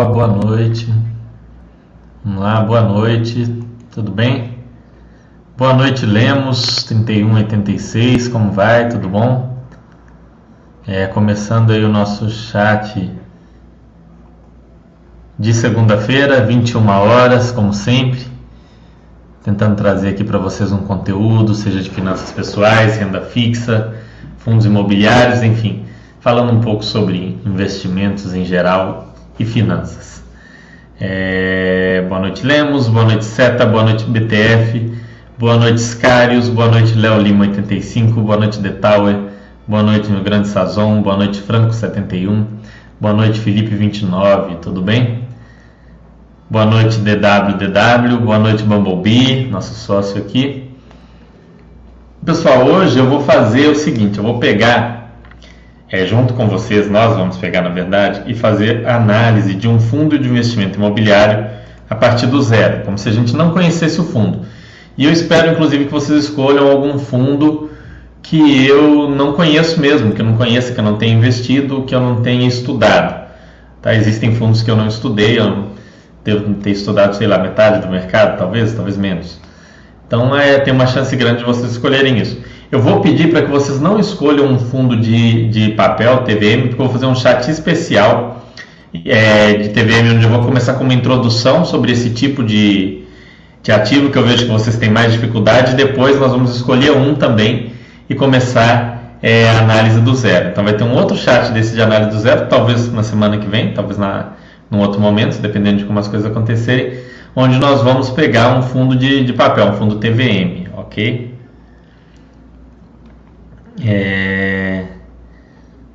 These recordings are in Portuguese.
boa noite. Vamos lá, boa noite, tudo bem? Boa noite, Lemos 3186, como vai? Tudo bom? É, começando aí o nosso chat de segunda-feira, 21 horas, como sempre, tentando trazer aqui para vocês um conteúdo, seja de finanças pessoais, renda fixa, fundos imobiliários, enfim, falando um pouco sobre investimentos em geral e finanças. É, boa noite, Lemos. Boa noite, Seta. Boa noite, BTF. Boa noite, Scarius. Boa noite, Léo Lima 85. Boa noite, The Tower. Boa noite, meu grande Sazon. Boa noite, Franco 71. Boa noite, Felipe 29. Tudo bem? Boa noite, DWDW. Boa noite, Bumblebee, nosso sócio aqui. Pessoal, hoje eu vou fazer o seguinte: eu vou pegar é, junto com vocês, nós vamos pegar, na verdade, e fazer análise de um fundo de investimento imobiliário a partir do zero, como se a gente não conhecesse o fundo. E eu espero, inclusive, que vocês escolham algum fundo que eu não conheço mesmo, que eu não conheço, que eu não tenha investido, que eu não tenha estudado. Tá? Existem fundos que eu não estudei, eu não devo ter estudado, sei lá, metade do mercado, talvez, talvez menos. Então, é, tem uma chance grande de vocês escolherem isso. Eu vou pedir para que vocês não escolham um fundo de, de papel, TVM, porque eu vou fazer um chat especial é, de TVM, onde eu vou começar com uma introdução sobre esse tipo de, de ativo que eu vejo que vocês têm mais dificuldade. Depois nós vamos escolher um também e começar é, a análise do zero. Então vai ter um outro chat desse de análise do zero, talvez na semana que vem, talvez na, num outro momento, dependendo de como as coisas acontecerem, onde nós vamos pegar um fundo de, de papel, um fundo TVM, ok? É...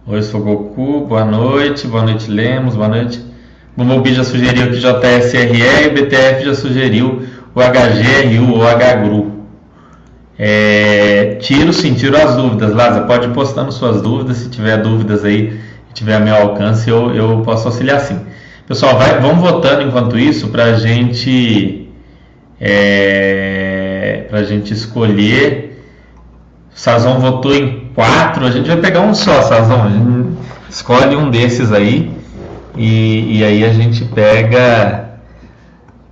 Oi, sou Goku, boa noite, boa noite Lemos, boa noite. Bumblebee já sugeriu que JSRE e BTF já sugeriu o HGRU ou HGRU. É... Tiro sim, tiro as dúvidas, Laza, pode ir postando suas dúvidas, se tiver dúvidas aí, tiver a meu alcance, eu, eu posso auxiliar sim. Pessoal, vai, vamos votando enquanto isso para gente, é, a gente escolher Sazon votou em quatro, a gente vai pegar um só, Sazon. Escolhe um desses aí e, e aí a gente pega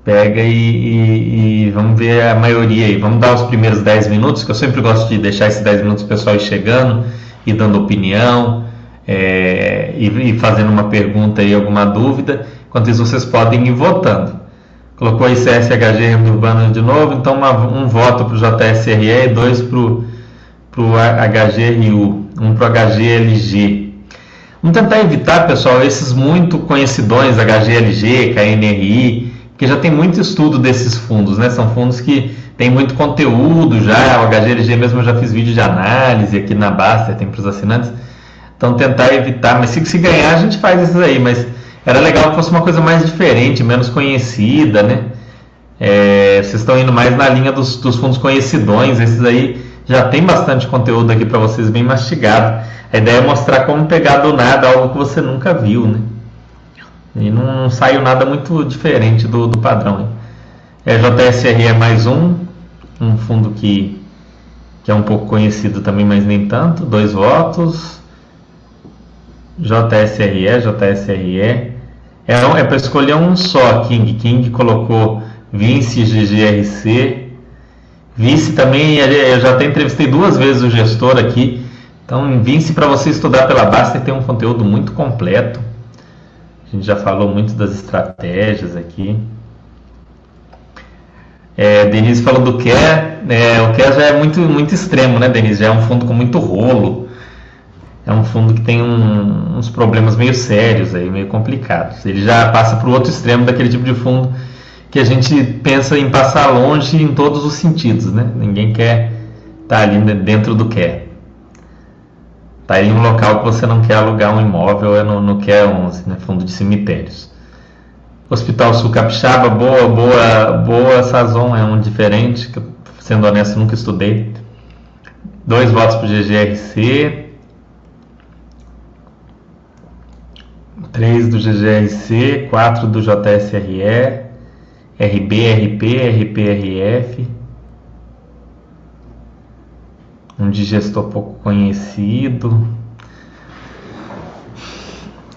pega e, e, e, vamos ver a maioria aí. Vamos dar os primeiros 10 minutos, que eu sempre gosto de deixar esses 10 minutos o pessoal ir chegando e dando opinião é, e, fazendo uma pergunta aí, alguma dúvida. Enquanto isso, vocês podem ir votando. Colocou aí CSHG Urbano de novo, então uma, um voto para o JSRE e dois para o para o HGRU, um para o HGLG. Vamos tentar evitar, pessoal, esses muito conhecidões, HGLG, KNRI, porque já tem muito estudo desses fundos, né? São fundos que tem muito conteúdo já, o HGLG mesmo eu já fiz vídeo de análise aqui na Basta, tem para os assinantes. Então tentar evitar, mas se, se ganhar a gente faz esses aí, mas era legal que fosse uma coisa mais diferente, menos conhecida, né? É, vocês estão indo mais na linha dos, dos fundos conhecidões, esses aí já tem bastante conteúdo aqui para vocês, bem mastigado. A ideia é mostrar como pegar do nada algo que você nunca viu, né? E não, não saiu nada muito diferente do, do padrão. Hein? É JSRE é mais um, um fundo que, que é um pouco conhecido também, mas nem tanto. Dois votos. JSRE, JSRE. É, é para escolher um só, King. King colocou Vinci GGRC Vice também, eu já até entrevistei duas vezes o gestor aqui. Então, Vince, para você estudar pela Baster, tem um conteúdo muito completo. A gente já falou muito das estratégias aqui. É, Denise falou do Care. É, o Care já é muito, muito extremo, né, Denise? Já é um fundo com muito rolo. É um fundo que tem um, uns problemas meio sérios aí, meio complicados. Ele já passa para o outro extremo daquele tipo de fundo que a gente pensa em passar longe em todos os sentidos, né? Ninguém quer estar tá ali dentro do quer. Tá em um local que você não quer alugar um imóvel, é no, no QE 11, né? Fundo de cemitérios. Hospital Sul Capixaba, boa, boa, boa Sazon, é um diferente, que sendo honesto nunca estudei. Dois votos para o GGRC. Três do GGRC, quatro do JSRE. RB, RP, RPRF, um digestor pouco conhecido.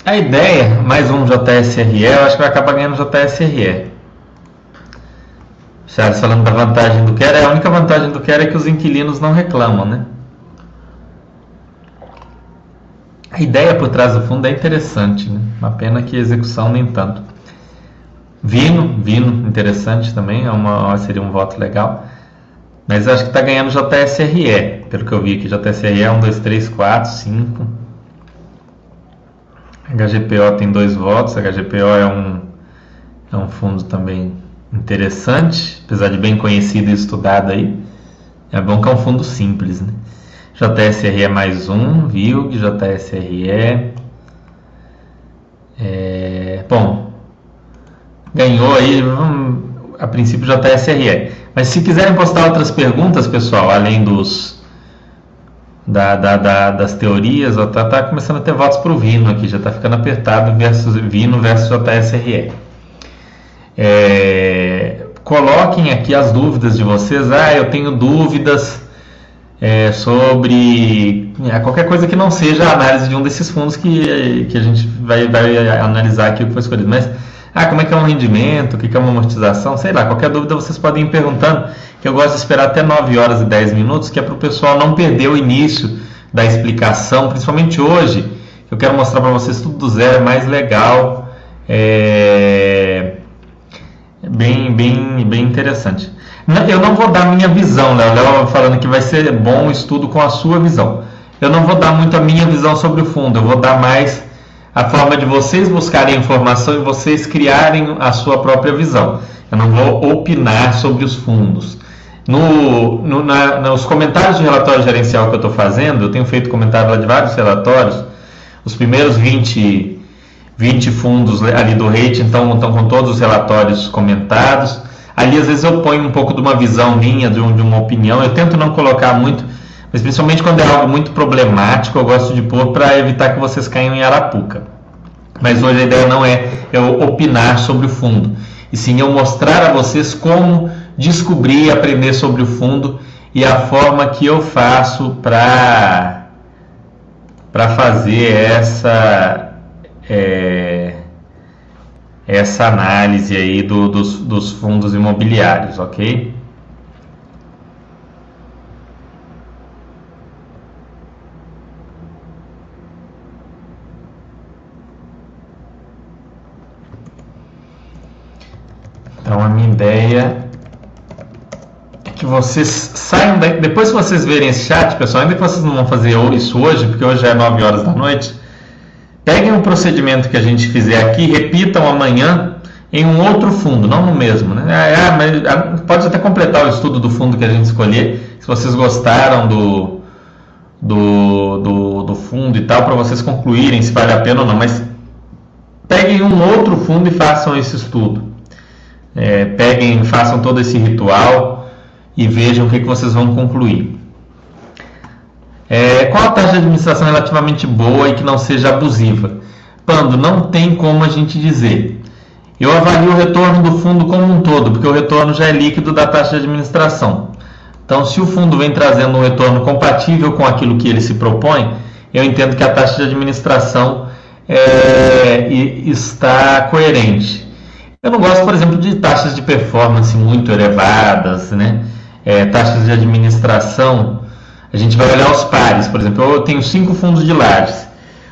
A ideia, mais um JSRE, eu acho que vai acabar ganhando JSRE. Charles falando da vantagem do Quer, é a única vantagem do Quer é que os inquilinos não reclamam, né? A ideia por trás do fundo é interessante, né? Uma pena que a execução nem tanto. Vino, Vino, interessante também, é uma, seria um voto legal. Mas acho que está ganhando JSRE, pelo que eu vi aqui. JSRE é 1, 2, 3, 4, 5. HGPO tem dois votos. HGPO é um, é um fundo também interessante, apesar de bem conhecido e estudado aí. É bom que é um fundo simples, né? JSRE é mais um, VILG, JSRE. É, bom, ganhou aí, a princípio JSRE. Mas se quiserem postar outras perguntas, pessoal, além dos da, da, da, das teorias, ó, tá, tá, começando a ter votos para o Vino aqui, já está ficando apertado versus Vino versus JSRE. É, coloquem aqui as dúvidas de vocês. Ah, eu tenho dúvidas é, sobre é, qualquer coisa que não seja a análise de um desses fundos que, que a gente vai, vai analisar aqui o que foi escolhido. Mas, ah, como é que é um rendimento, o que é uma amortização, sei lá, qualquer dúvida vocês podem ir perguntando, que eu gosto de esperar até 9 horas e 10 minutos, que é para o pessoal não perder o início da explicação, principalmente hoje, eu quero mostrar para vocês tudo do zero, é mais legal, é bem, bem, bem interessante. Eu não vou dar minha visão, Léo. Léo falando que vai ser bom o estudo com a sua visão. Eu não vou dar muito a minha visão sobre o fundo, eu vou dar mais a forma de vocês buscarem informação e vocês criarem a sua própria visão. Eu não vou opinar sobre os fundos. No, no, na, nos comentários de relatório gerencial que eu estou fazendo, eu tenho feito comentário lá de vários relatórios, os primeiros 20, 20 fundos ali do rate então estão com todos os relatórios comentados. Ali às vezes eu ponho um pouco de uma visão minha, de, um, de uma opinião. Eu tento não colocar muito, mas principalmente quando é algo muito problemático, eu gosto de pôr para evitar que vocês caiam em arapuca. Mas hoje a ideia não é eu opinar sobre o fundo, e sim eu mostrar a vocês como descobrir e aprender sobre o fundo e a forma que eu faço para para fazer essa é, essa análise aí do, dos, dos fundos imobiliários, ok? Então a minha ideia é que vocês saiam daí, depois que vocês verem esse chat, pessoal, ainda que vocês não vão fazer isso hoje, porque hoje é 9 horas da noite, Peguem o procedimento que a gente fizer aqui, repitam amanhã em um outro fundo, não no mesmo. Né? Ah, mas, ah, pode até completar o estudo do fundo que a gente escolher, se vocês gostaram do, do, do, do fundo e tal, para vocês concluírem se vale a pena ou não. Mas peguem um outro fundo e façam esse estudo. É, peguem, façam todo esse ritual e vejam o que, que vocês vão concluir. É, qual a taxa de administração relativamente boa e que não seja abusiva? Pando, não tem como a gente dizer. Eu avalio o retorno do fundo como um todo, porque o retorno já é líquido da taxa de administração. Então, se o fundo vem trazendo um retorno compatível com aquilo que ele se propõe, eu entendo que a taxa de administração é, está coerente. Eu não gosto, por exemplo, de taxas de performance muito elevadas, né? É, taxas de administração a gente vai olhar os pares, por exemplo, eu tenho cinco fundos de lajes.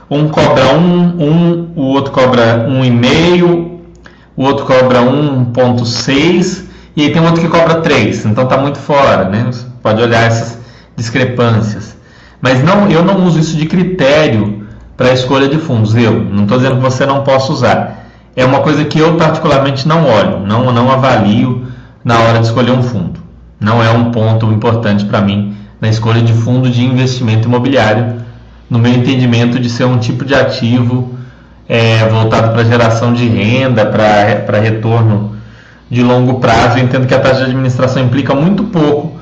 Um cobra um, um o outro cobra um e meio, o outro cobra 1.6 e aí tem outro que cobra 3, então está muito fora, né? Você pode olhar essas discrepâncias. Mas não, eu não uso isso de critério para a escolha de fundos. Eu não estou dizendo que você não possa usar. É uma coisa que eu particularmente não olho, não, não avalio na hora de escolher um fundo. Não é um ponto importante para mim na escolha de fundo de investimento imobiliário, no meu entendimento de ser um tipo de ativo é, voltado para geração de renda, para retorno de longo prazo. Eu entendo que a taxa de administração implica muito pouco,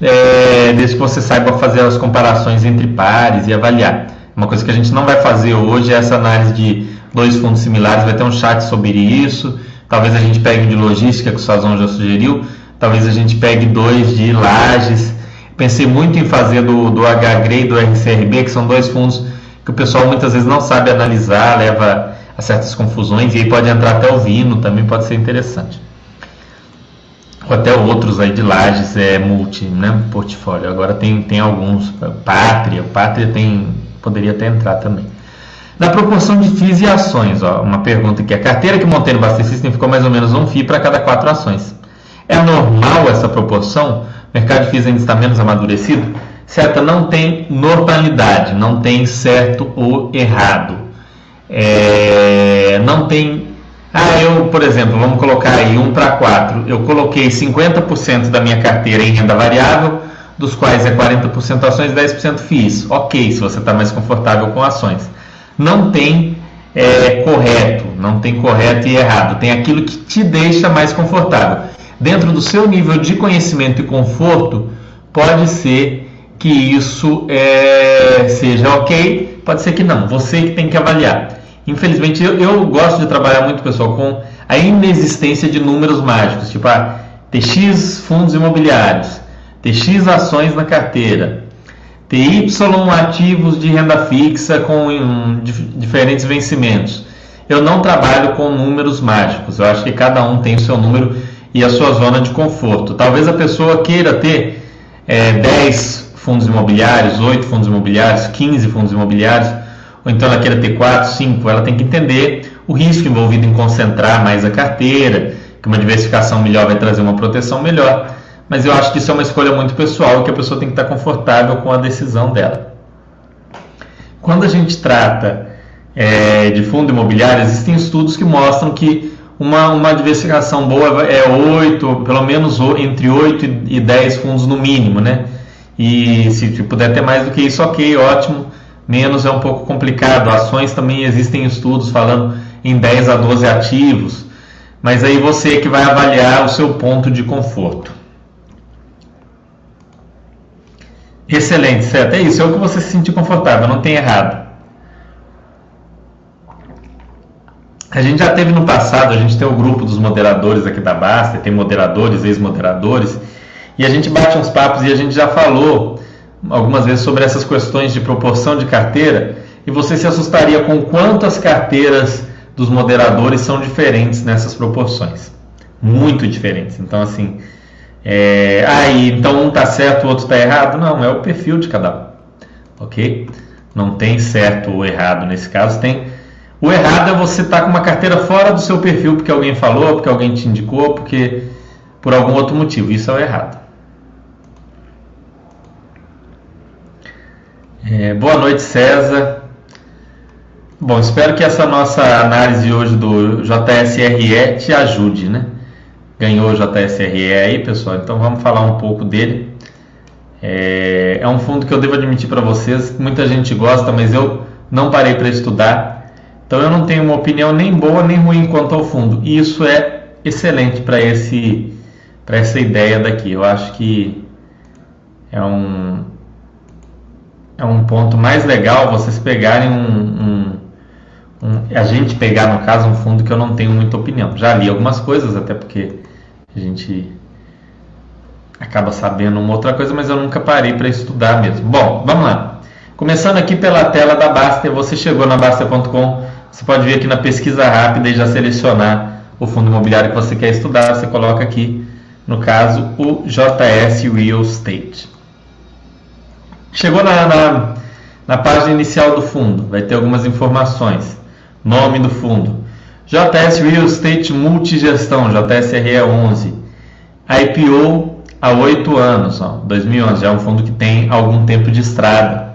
é, desde que você saiba fazer as comparações entre pares e avaliar. Uma coisa que a gente não vai fazer hoje é essa análise de dois fundos similares, vai ter um chat sobre isso. Talvez a gente pegue de logística, que o Sazon já sugeriu, talvez a gente pegue dois de lajes Pensei muito em fazer do, do HGRE e do RCRB, que são dois fundos que o pessoal muitas vezes não sabe analisar, leva a certas confusões e aí pode entrar até o Vino, também pode ser interessante. Ou até outros aí de lajes, é multi, né, portfólio. Agora tem, tem alguns, Pátria, Pátria tem, poderia até entrar também. Na proporção de FIIs e ações, ó, uma pergunta aqui. A carteira que montei no Basta ficou mais ou menos um FII para cada quatro ações. É normal essa proporção? O mercado de FIIs ainda está menos amadurecido? Certa, não tem normalidade, não tem certo ou errado. É, não tem. Ah, eu, por exemplo, vamos colocar aí 1 para 4. Eu coloquei 50% da minha carteira em renda variável, dos quais é 40% ações e 10% FIIs. Ok, se você está mais confortável com ações. Não tem é, correto, não tem correto e errado. Tem aquilo que te deixa mais confortável. Dentro do seu nível de conhecimento e conforto, pode ser que isso é, seja ok, pode ser que não. Você que tem que avaliar. Infelizmente, eu, eu, gosto de trabalhar muito, pessoal, com a inexistência de números mágicos, tipo ah, TX fundos imobiliários, TX ações na carteira, TY ativos de renda fixa com um, diferentes vencimentos. Eu não trabalho com números mágicos, eu acho que cada um tem o seu número e a sua zona de conforto. Talvez a pessoa queira ter é, 10 fundos imobiliários, 8 fundos imobiliários, 15 fundos imobiliários ou então ela queira ter 4, 5, ela tem que entender o risco envolvido em concentrar mais a carteira, que uma diversificação melhor vai trazer uma proteção melhor. Mas eu acho que isso é uma escolha muito pessoal que a pessoa tem que estar confortável com a decisão dela. Quando a gente trata é, de fundo imobiliário, existem estudos que mostram que uma, uma diversificação boa é 8, pelo menos entre 8 e 10 fundos no mínimo, né? E se puder ter mais do que isso, ok, ótimo menos é um pouco complicado. Ações também existem estudos falando em 10 a 12 ativos, mas aí você que vai avaliar o seu ponto de conforto. Excelente, certo? É isso, é o que você se sentir confortável, não tem errado. A gente já teve no passado, a gente tem o grupo dos moderadores aqui da Basta, tem moderadores, ex-moderadores, e a gente bate uns papos e a gente já falou algumas vezes sobre essas questões de proporção de carteira e você se assustaria com quantas carteiras dos moderadores são diferentes nessas proporções. Muito diferentes. Então, assim, é... aí, ah, então um está certo, o outro está errado? Não, é o perfil de cada um. Ok? Não tem certo ou errado nesse caso. Tem o errado é você estar tá com uma carteira fora do seu perfil porque alguém falou, porque alguém te indicou, porque por algum outro motivo. Isso é o errado. É, boa noite, César. Bom, espero que essa nossa análise hoje do JSRE te ajude, né? Ganhou o JSRE aí, pessoal, então vamos falar um pouco dele. É, é um fundo que eu devo admitir para vocês, muita gente gosta, mas eu não parei para estudar, então eu não tenho uma opinião nem boa nem ruim quanto ao fundo. E isso é excelente para esse para essa ideia daqui. Eu acho que é um é um ponto mais legal vocês pegarem um, um, um, a gente pegar no caso um fundo que eu não tenho muita opinião. Já li algumas coisas até porque a gente acaba sabendo uma outra coisa, mas eu nunca parei para estudar mesmo. Bom, vamos lá. Começando aqui pela tela da Baster, você chegou na Baster.com, você pode vir aqui na pesquisa rápida e já selecionar o fundo imobiliário que você quer estudar. Você coloca aqui, no caso, o JS Real Estate. Chegou na, na, na página inicial do fundo, vai ter algumas informações. Nome do fundo. JS Real Estate Multigestão, JSRE 11. IPO há 8 anos, ó, 2011. Já é um fundo que tem algum tempo de estrada.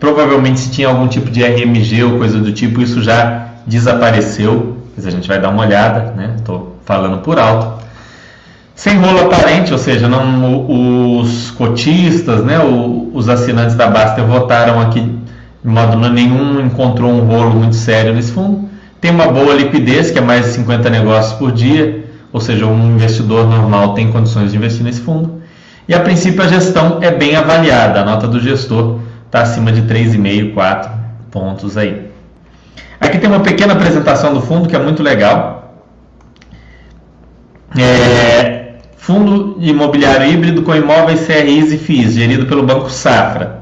Provavelmente se tinha algum tipo de RMG ou coisa do tipo, isso já desapareceu. Mas a gente vai dar uma olhada, né? Estou falando por alto. Sem rolo aparente, ou seja, não, os cotistas, né, os assinantes da Baster votaram aqui de modo nenhum, encontrou um rolo muito sério nesse fundo. Tem uma boa liquidez, que é mais de 50 negócios por dia, ou seja, um investidor normal tem condições de investir nesse fundo. E a princípio a gestão é bem avaliada, a nota do gestor está acima de 3,5, 4 pontos aí. Aqui tem uma pequena apresentação do fundo que é muito legal. É, Fundo Imobiliário Híbrido com imóveis CRIs e FIIs, gerido pelo Banco Safra.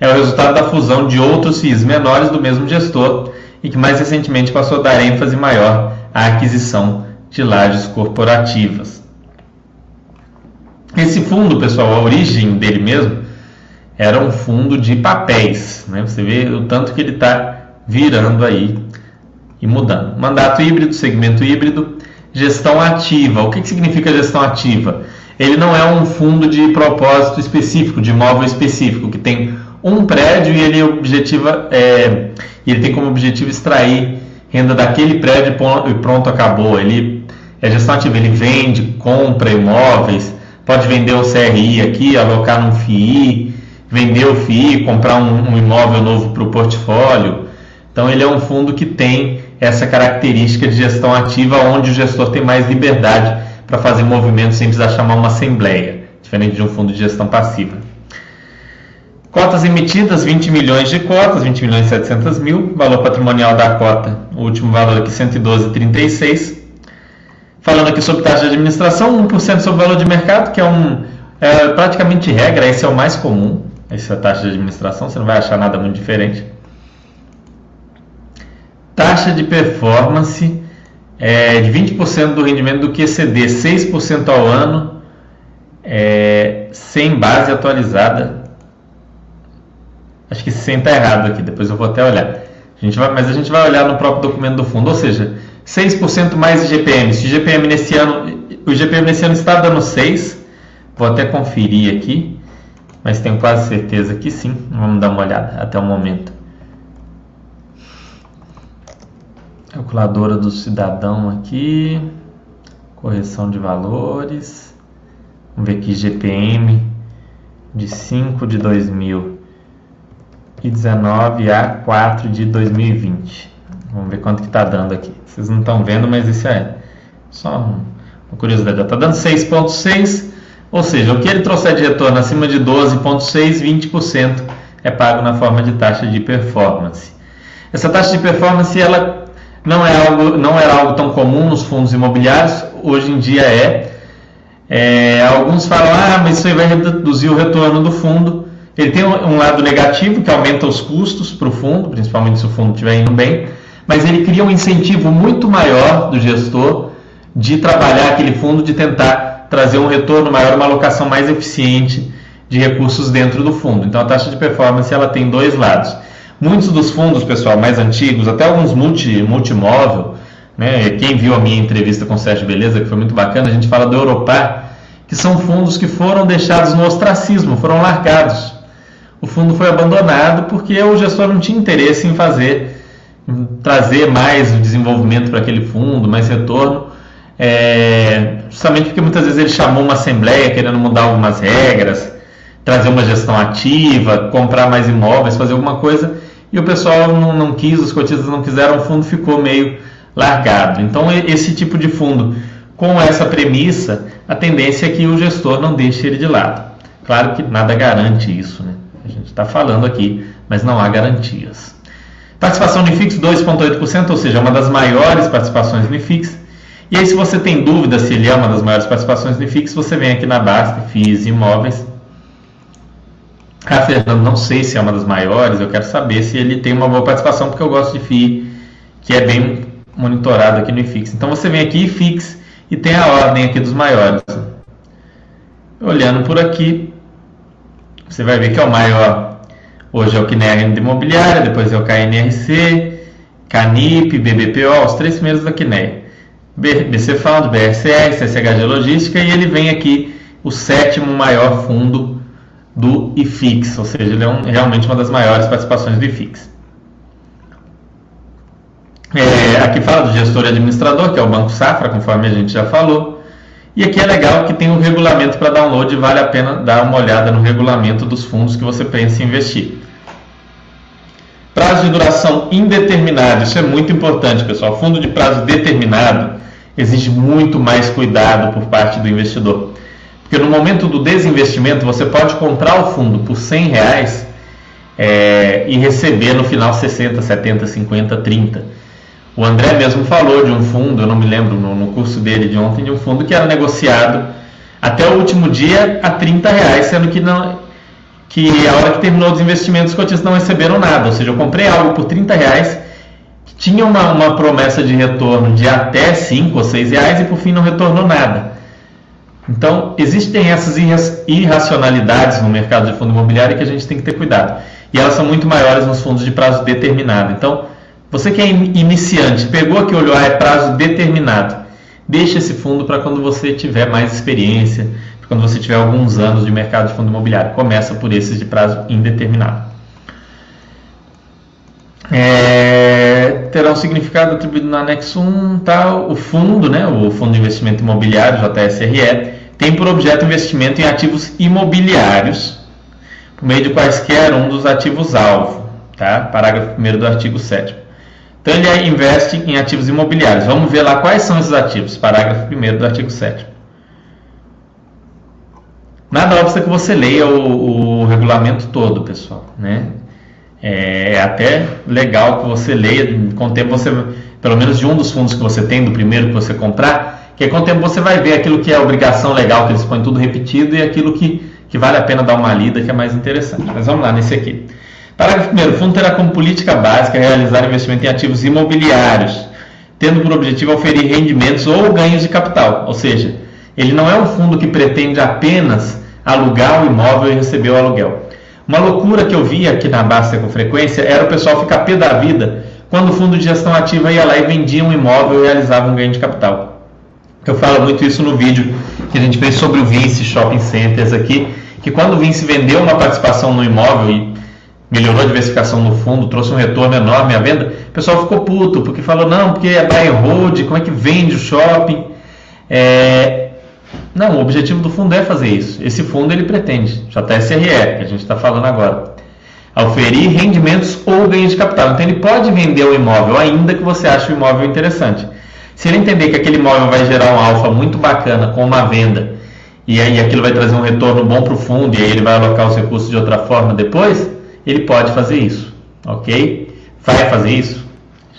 é o resultado da fusão de outros FIIs menores do mesmo gestor e que mais recentemente passou a dar ênfase maior à aquisição de lajes corporativas. Esse fundo, pessoal, a origem dele mesmo era um fundo de papéis. Né? Você vê o tanto que ele está virando aí e mudando. Mandato híbrido, segmento híbrido, gestão ativa. O que, que significa gestão ativa? Ele não é um fundo de propósito específico, de imóvel específico, que tem um prédio e ele objetiva, é, ele tem como objetivo extrair renda daquele prédio e pronto, acabou. Ele é gestão ativa, ele vende, compra imóveis, pode vender o CRI aqui, alocar num FII, vender o FII, comprar um, um imóvel novo para o portfólio. Então ele é um fundo que tem essa característica de gestão ativa, onde o gestor tem mais liberdade para fazer movimentos sem precisar chamar uma assembleia, diferente de um fundo de gestão passiva. Cotas emitidas, 20 milhões de cotas, 20 milhões e 700 mil. Valor patrimonial da cota, o último valor aqui 112,36. Falando aqui sobre taxa de administração, 1% sobre o valor de mercado, que é um é, praticamente regra, esse é o mais comum, essa taxa de administração, você não vai achar nada muito diferente. Taxa de performance é, de 20% do rendimento do QCD, 6% ao ano, é, sem base atualizada. Acho que 100 está errado aqui, depois eu vou até olhar. A gente vai, mas a gente vai olhar no próprio documento do fundo, ou seja, 6% mais IGPM. Se o IGPM nesse ano, o IGPM nesse ano está dando 6, vou até conferir aqui, mas tenho quase certeza que sim. Vamos dar uma olhada até o momento. Calculadora do cidadão aqui, correção de valores. Vamos ver aqui GPM de 5 de 2019 a 4 de 2020. Vamos ver quanto que está dando aqui. Vocês não estão vendo, mas isso é só uma curiosidade. Está dando 6,6, ou seja, o que ele trouxer de retorno acima de 12,6, 20% é pago na forma de taxa de performance. Essa taxa de performance ela não, é algo, não era algo tão comum nos fundos imobiliários, hoje em dia é. é alguns falam, ah, mas isso vai reduzir o retorno do fundo. Ele tem um lado negativo, que aumenta os custos para o fundo, principalmente se o fundo estiver indo bem, mas ele cria um incentivo muito maior do gestor de trabalhar aquele fundo, de tentar trazer um retorno maior, uma alocação mais eficiente de recursos dentro do fundo. Então a taxa de performance ela tem dois lados. Muitos dos fundos, pessoal, mais antigos, até alguns multi, né? quem viu a minha entrevista com o Sérgio Beleza, que foi muito bacana, a gente fala do Europar, que são fundos que foram deixados no ostracismo, foram largados. O fundo foi abandonado porque o gestor não tinha interesse em fazer, em trazer mais desenvolvimento para aquele fundo, mais retorno, é, justamente porque muitas vezes ele chamou uma assembleia querendo mudar algumas regras, trazer uma gestão ativa, comprar mais imóveis, fazer alguma coisa, e o pessoal não, não quis, os cotistas não quiseram, o fundo ficou meio largado. Então, esse tipo de fundo, com essa premissa, a tendência é que o gestor não deixe ele de lado. Claro que nada garante isso, né? Gente está falando aqui, mas não há garantias. Participação no IFIX 2,8%, ou seja, é uma das maiores participações no IFIX. E aí, se você tem dúvida se ele é uma das maiores participações no IFIX, você vem aqui na Basta, FIIs Imóveis, ah, Fernando, não sei se é uma das maiores, eu quero saber se ele tem uma boa participação, porque eu gosto de FII, que é bem monitorado aqui no IFIX. Então você vem aqui IFIX e tem a ordem aqui dos maiores. Olhando por aqui, você vai ver que é o maior. Hoje é o KNR Imobiliária, depois é o KNRC, CANIP, BBPO, os três primeiros da KNR. BC Fund, BRCR, Logística e ele vem aqui o sétimo maior fundo do IFIX, ou seja, ele é um, realmente uma das maiores participações do IFIX. É, aqui fala do gestor e administrador, que é o Banco Safra, conforme a gente já falou. E aqui é legal que tem um regulamento para download vale a pena dar uma olhada no regulamento dos fundos que você pensa em investir. Prazo de duração indeterminado, isso é muito importante, pessoal. Fundo de prazo determinado exige muito mais cuidado por parte do investidor. Porque no momento do desinvestimento você pode comprar o fundo por 100 reais é, e receber no final 60, 70, 50, 30. O André mesmo falou de um fundo, eu não me lembro no, no curso dele de ontem, de um fundo que era negociado até o último dia a 30 reais, sendo que não, que a hora que terminou os investimentos, os cotistas não receberam nada. Ou seja, eu comprei algo por 30 reais, que tinha uma, uma promessa de retorno de até 5 ou 6 reais e por fim não retornou nada. Então, existem essas irracionalidades no mercado de fundo imobiliário que a gente tem que ter cuidado. E elas são muito maiores nos fundos de prazo determinado. Então, você que é iniciante, pegou aqui olhou, ah, é prazo determinado. Deixe esse fundo para quando você tiver mais experiência, quando você tiver alguns anos de mercado de fundo imobiliário. Começa por esses de prazo indeterminado. É, terá um significado atribuído no anexo 1, tá? o fundo, né, o Fundo de Investimento Imobiliário, JSRE, tem por objeto investimento em ativos imobiliários, por meio de quaisquer um dos ativos-alvo, tá? parágrafo 1 do artigo 7 Ele investe em ativos imobiliários. Vamos ver lá quais são esses ativos, parágrafo 1 do artigo 7 Nada obsta que você leia o, o regulamento todo, pessoal, né? É, é até legal que você leia, com o tempo você, pelo menos de um dos fundos que você tem, do primeiro que você comprar, que com o tempo você vai ver aquilo que é obrigação legal, que eles põem tudo repetido, e aquilo que, que vale a pena dar uma lida, que é mais interessante. Mas vamos lá, nesse aqui. Parágrafo 1. O fundo terá como política básica realizar investimento em ativos imobiliários, tendo por objetivo oferir rendimentos ou ganhos de capital. Ou seja, ele não é um fundo que pretende apenas alugar o imóvel e receber o aluguel. Uma loucura que eu via aqui na Basta com frequência era o pessoal ficar pé da vida quando o fundo de gestão ativa ia lá e vendia um imóvel e realizava um ganho de capital. Eu falo muito isso no vídeo que a gente fez sobre o Vinci Shopping Centers aqui, que quando o Vinci vendeu uma participação no imóvel e melhorou a diversificação no fundo, trouxe um retorno enorme à venda, o pessoal ficou puto, porque falou, não, porque é buy and hold, como é que vende o shopping? É, não, o objetivo do fundo é fazer isso. Esse fundo ele pretende, JSRE, que a gente está falando agora, oferir rendimentos ou ganhos de capital. Então ele pode vender o imóvel ainda que você ache o imóvel interessante. Se ele entender que aquele imóvel vai gerar um alfa muito bacana com uma venda e aí aquilo vai trazer um retorno bom para o fundo e aí ele vai alocar os recursos de outra forma depois, ele pode fazer isso, ok? Vai fazer isso?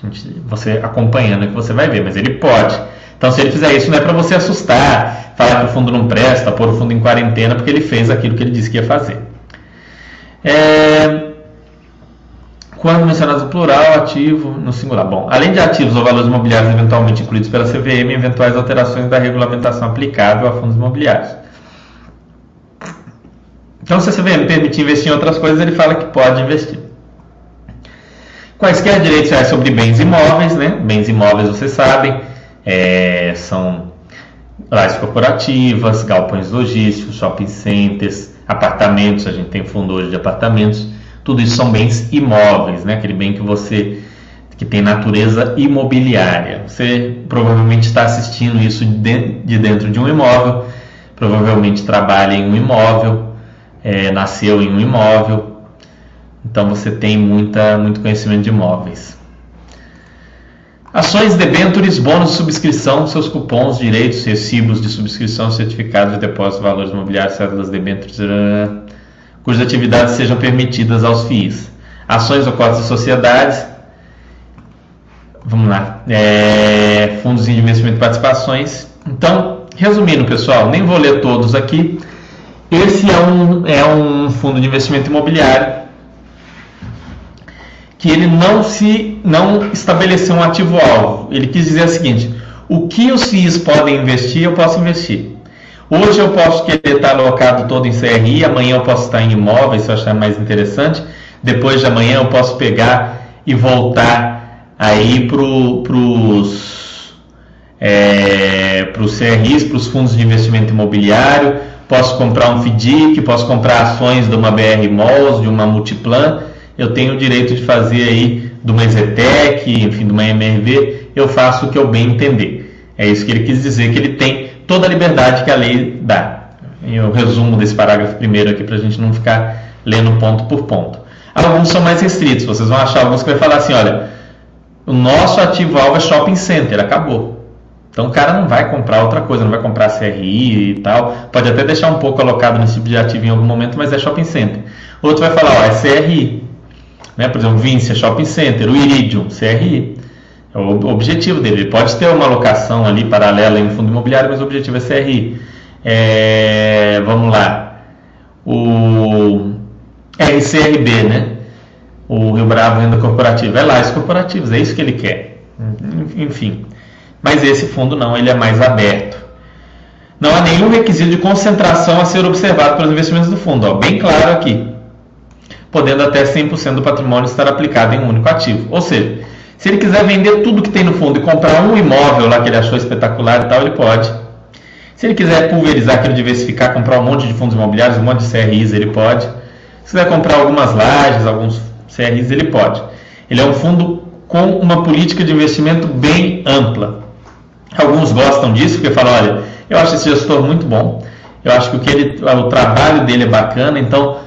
Gente, você acompanhando que você vai ver, mas ele pode. Então, se ele fizer isso, não é para você assustar, falar que o fundo não presta, pôr o fundo em quarentena, porque ele fez aquilo que ele disse que ia fazer. É... Quando mencionado no plural, ativo no singular. Bom, além de ativos ou valores imobiliários eventualmente incluídos pela CVM, eventuais alterações da regulamentação aplicável a fundos imobiliários. Então, se CVM permitir investir em outras coisas, ele fala que pode investir. Quaisquer direitos reais sobre bens imóveis, né? Bens imóveis, vocês sabem, é, são lajes corporativas, galpões logísticos, shopping centers, apartamentos, a gente tem fundo hoje de apartamentos, tudo isso são bens imóveis, né? aquele bem que você que tem natureza imobiliária. Você provavelmente está assistindo isso de dentro de um imóvel, provavelmente trabalha em um imóvel, é, nasceu em um imóvel, então você tem muita, muito conhecimento de imóveis. Ações, debêntures, bônus de subscrição, seus cupons, direitos, recibos de subscrição, certificados de depósito, valores imobiliários, cédulas, debêntures, cujas atividades sejam permitidas aos FIIs. Ações ou cotas de sociedades. Vamos lá. É, fundos de investimento e participações. Então, resumindo, pessoal, nem vou ler todos aqui. Esse é um, é um fundo de investimento imobiliário que ele não se não estabeleceu um ativo alvo. Ele quis dizer o seguinte: o que os FIIs podem investir, eu posso investir. Hoje eu posso querer estar alocado todo em CRI, amanhã eu posso estar em imóveis, se eu achar mais interessante. Depois de amanhã eu posso pegar e voltar aí para os é, CRIs, para os fundos de investimento imobiliário. Posso comprar um FDIC, posso comprar ações de uma BR Malls, de uma Multiplan eu tenho o direito de fazer aí de uma Exetec, enfim, de uma MRV, eu faço o que eu bem entender. É isso que ele quis dizer, que ele tem toda a liberdade que a lei dá. Eu resumo desse parágrafo primeiro aqui para a gente não ficar lendo ponto por ponto. Alguns são mais restritos, vocês vão achar alguns que vai falar assim, olha, o nosso ativo-alvo é shopping center, acabou. Então o cara não vai comprar outra coisa, não vai comprar CRI e tal. Pode até deixar um pouco alocado nesse tipo de ativo em algum momento, mas é shopping center. Outro vai falar, ó, é CRI. Né? Por exemplo, Vinci é Shopping Center, o Iridium, CRI. É o objetivo dele. Ele pode ter uma alocação ali paralela em fundo imobiliário, mas o objetivo é CRI. É, vamos lá. O, RCRB, né? O Rio Bravo Renda Corporativa. É lá os corporativos, é isso que ele quer. Enfim. Mas esse fundo não, ele é mais aberto. Não há nenhum requisito de concentração a ser observado pelos investimentos do fundo. Ó, bem claro aqui. Podendo até 100% do patrimônio estar aplicado em um único ativo. Ou seja, se ele quiser vender tudo que tem no fundo e comprar um imóvel lá que ele achou espetacular e tal, ele pode. Se ele quiser pulverizar aquilo, diversificar, comprar um monte de fundos imobiliários, um monte de CRIs, ele pode. Se quiser comprar algumas lajes, alguns CRIs, ele pode. Ele é um fundo com uma política de investimento bem ampla. Alguns gostam disso porque falam, olha, eu acho esse gestor muito bom. Eu acho que o, que ele, o trabalho dele é bacana, então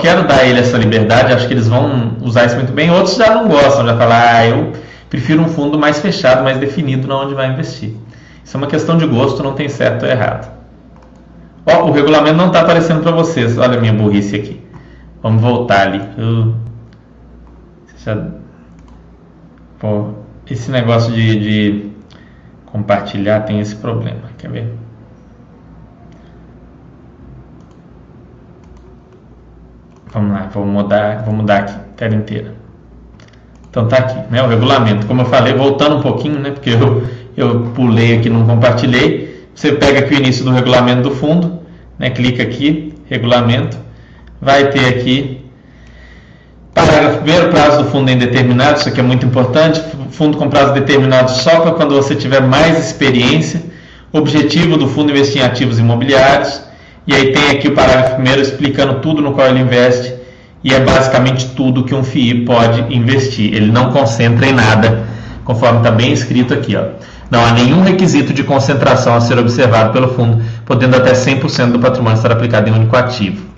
quero dar a ele essa liberdade. Acho que eles vão usar isso muito bem. Outros já não gostam, já falam, ah, eu prefiro um fundo mais fechado, mais definido na onde vai investir. Isso é uma questão de gosto, não tem certo ou errado. Ó, o regulamento não está aparecendo para vocês. Olha a minha burrice aqui. Vamos voltar ali. Uh. Pô, esse negócio de, de compartilhar tem esse problema. Quer ver? Vamos lá, vou mudar, vou mudar aqui, tela inteira. Então tá aqui, né, o regulamento. Como eu falei, voltando um pouquinho, né, porque eu, eu pulei aqui, não compartilhei. Você pega aqui o início do regulamento do fundo, né, clica aqui, regulamento, vai ter aqui Parágrafo 1 prazo do fundo é indeterminado, isso aqui é muito importante. Fundo com prazo determinado só para quando você tiver mais experiência. Objetivo do fundo investir em ativos imobiliários. E aí tem aqui o parágrafo 1 explicando tudo no qual ele investe. E é basicamente tudo que um FII pode investir. Ele não concentra em nada, conforme está bem escrito aqui. Ó. Não há nenhum requisito de concentração a ser observado pelo fundo, podendo até 100% do patrimônio estar aplicado em um único ativo.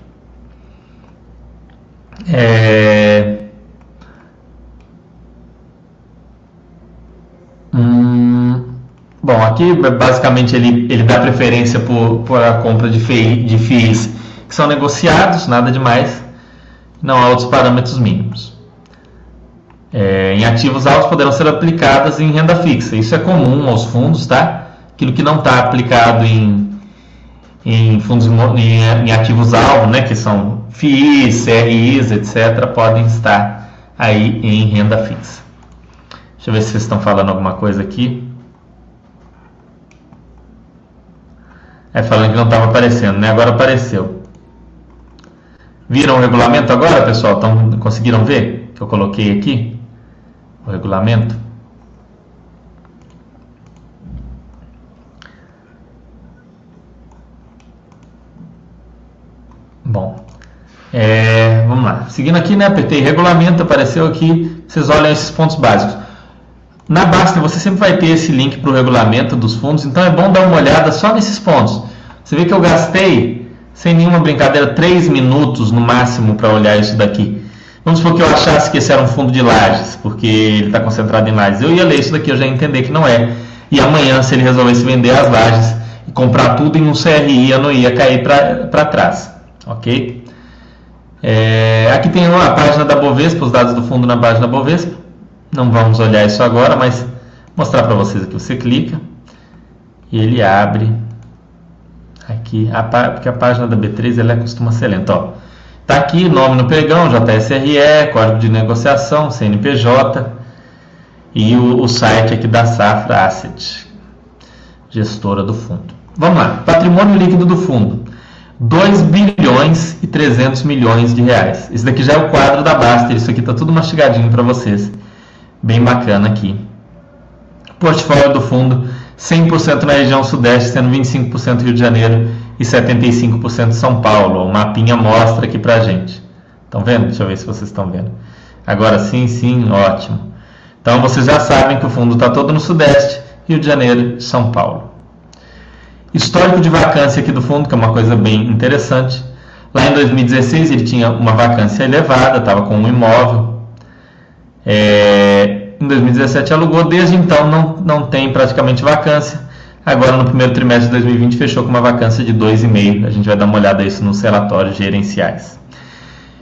É... Hum... Bom, aqui basicamente ele, ele dá preferência por, por a compra de, FII, de FIIs que são negociados, nada demais, não há outros parâmetros mínimos. É, em ativos altos poderão ser aplicadas em renda fixa, isso é comum aos fundos, tá? Aquilo que não está aplicado em, em fundos em, em ativos alvo, né, que são FIIs, CRIs, etc., podem estar aí em renda fixa. Deixa eu ver se vocês estão falando alguma coisa aqui. É falando que não estava aparecendo, né? Agora apareceu. Viram o regulamento agora, pessoal? Então, conseguiram ver que eu coloquei aqui o regulamento? Bom, é, vamos lá. Seguindo aqui, né? Apertei regulamento, apareceu aqui. Vocês olham esses pontos básicos. Na Basta você sempre vai ter esse link para o regulamento dos fundos, então é bom dar uma olhada só nesses pontos. Você vê que eu gastei, sem nenhuma brincadeira, 3 minutos no máximo para olhar isso daqui. Vamos supor que eu achasse que esse era um fundo de lajes, porque ele está concentrado em lajes. Eu ia ler isso daqui, eu já ia entender que não é. E amanhã, se ele resolvesse vender as lajes e comprar tudo em um CRI, eu não ia cair para trás. Ok? É, aqui tem a página da Bovespa, os dados do fundo na página da Bovespa. Não vamos olhar isso agora, mas mostrar para vocês aqui. Você clica e ele abre aqui, a, porque a página da B3 ela costuma ser lenta. Ó. Tá aqui nome no pregão, JSRE, código de negociação, CNPJ e o, o site aqui da Safra Asset, gestora do fundo. Vamos lá, patrimônio líquido do fundo. 2 bilhões e 300 milhões de reais. Esse daqui já é o quadro da Baster, isso aqui está tudo mastigadinho para vocês. Bem bacana aqui. Portfólio do fundo, 100% na região sudeste, sendo 25% Rio de Janeiro e 75% São Paulo. O mapinha mostra aqui para gente. Estão vendo? Deixa eu ver se vocês estão vendo. Agora sim, sim, ótimo. Então vocês já sabem que o fundo está todo no sudeste, Rio de Janeiro São Paulo. Histórico de vacância aqui do fundo, que é uma coisa bem interessante. Lá em 2016 ele tinha uma vacância elevada, estava com um imóvel. É, em 2017 alugou, desde então não, não tem praticamente vacância. Agora no primeiro trimestre de 2020 fechou com uma vacância de 2,5. A gente vai dar uma olhada isso nos relatórios gerenciais.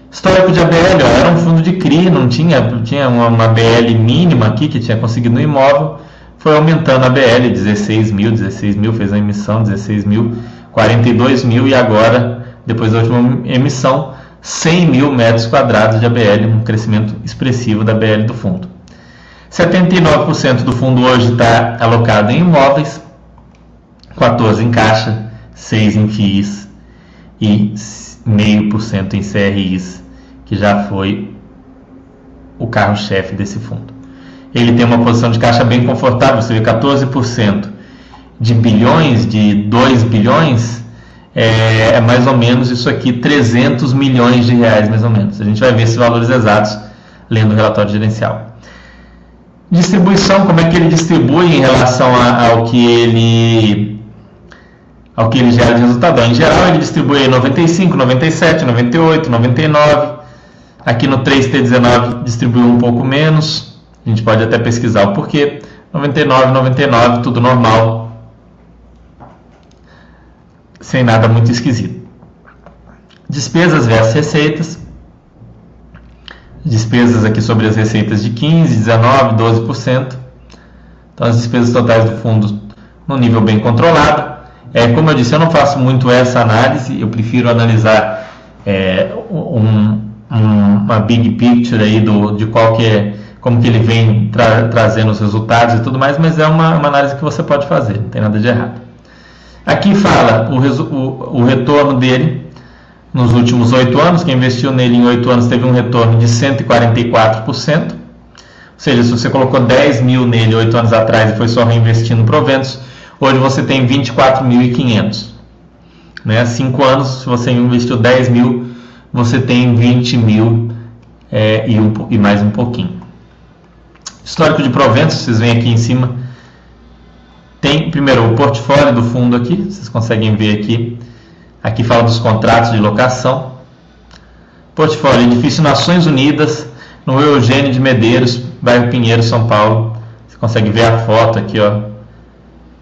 Histórico de ABL, ó, era um fundo de CRI, não tinha, tinha uma, uma BL mínima aqui que tinha conseguido no imóvel foi aumentando a BL, 16 mil, 16 mil, fez a emissão, 16 mil, 42 mil e agora, depois da última emissão, 100 mil metros quadrados de ABL, um crescimento expressivo da ABL do fundo. 79% do fundo hoje está alocado em imóveis, 14% em caixa, 6% em FIIs e 0,5% em CRIs, que já foi o carro-chefe desse fundo. Ele tem uma posição de caixa bem confortável, você vê 14% de bilhões, de 2 bilhões, é, é, mais ou menos isso aqui, 300 milhões de reais, mais ou menos. A gente vai ver esses valores exatos lendo o relatório gerencial. Distribuição, como é que ele distribui em relação a, ao que ele ao que ele gera de resultado. Em geral, ele distribui 95, 97, 98, 99. Aqui no 3T19 distribuiu um pouco menos. A gente pode até pesquisar o porquê. 99, 99, tudo normal. Sem nada muito esquisito. Despesas versus receitas. Despesas aqui sobre as receitas de 15, 19, 12%. Então as despesas totais do fundo no nível bem controlado. É, como eu disse, eu não faço muito essa análise, eu prefiro analisar é, um, um, uma big picture aí do, de qual que é, como que ele vem tra trazendo os resultados e tudo mais, mas é uma, uma, análise que você pode fazer, não tem nada de errado. Aqui fala o, o, o retorno dele nos últimos oito anos, quem investiu nele em oito anos teve um retorno de 144%, ou seja, se você colocou 10 mil nele oito anos atrás e foi só reinvestindo proventos, Hoje você tem 24.500. Né? Cinco anos, se você investiu 10 mil, você tem 20 mil é, e, um, e mais um pouquinho. Histórico de proventos, vocês veem aqui em cima. Tem primeiro o portfólio do fundo aqui, vocês conseguem ver aqui. Aqui fala dos contratos de locação. Portfólio Edifício Nações Unidas, no Eugênio de Medeiros, bairro Pinheiro, São Paulo. Você consegue ver a foto aqui, ó,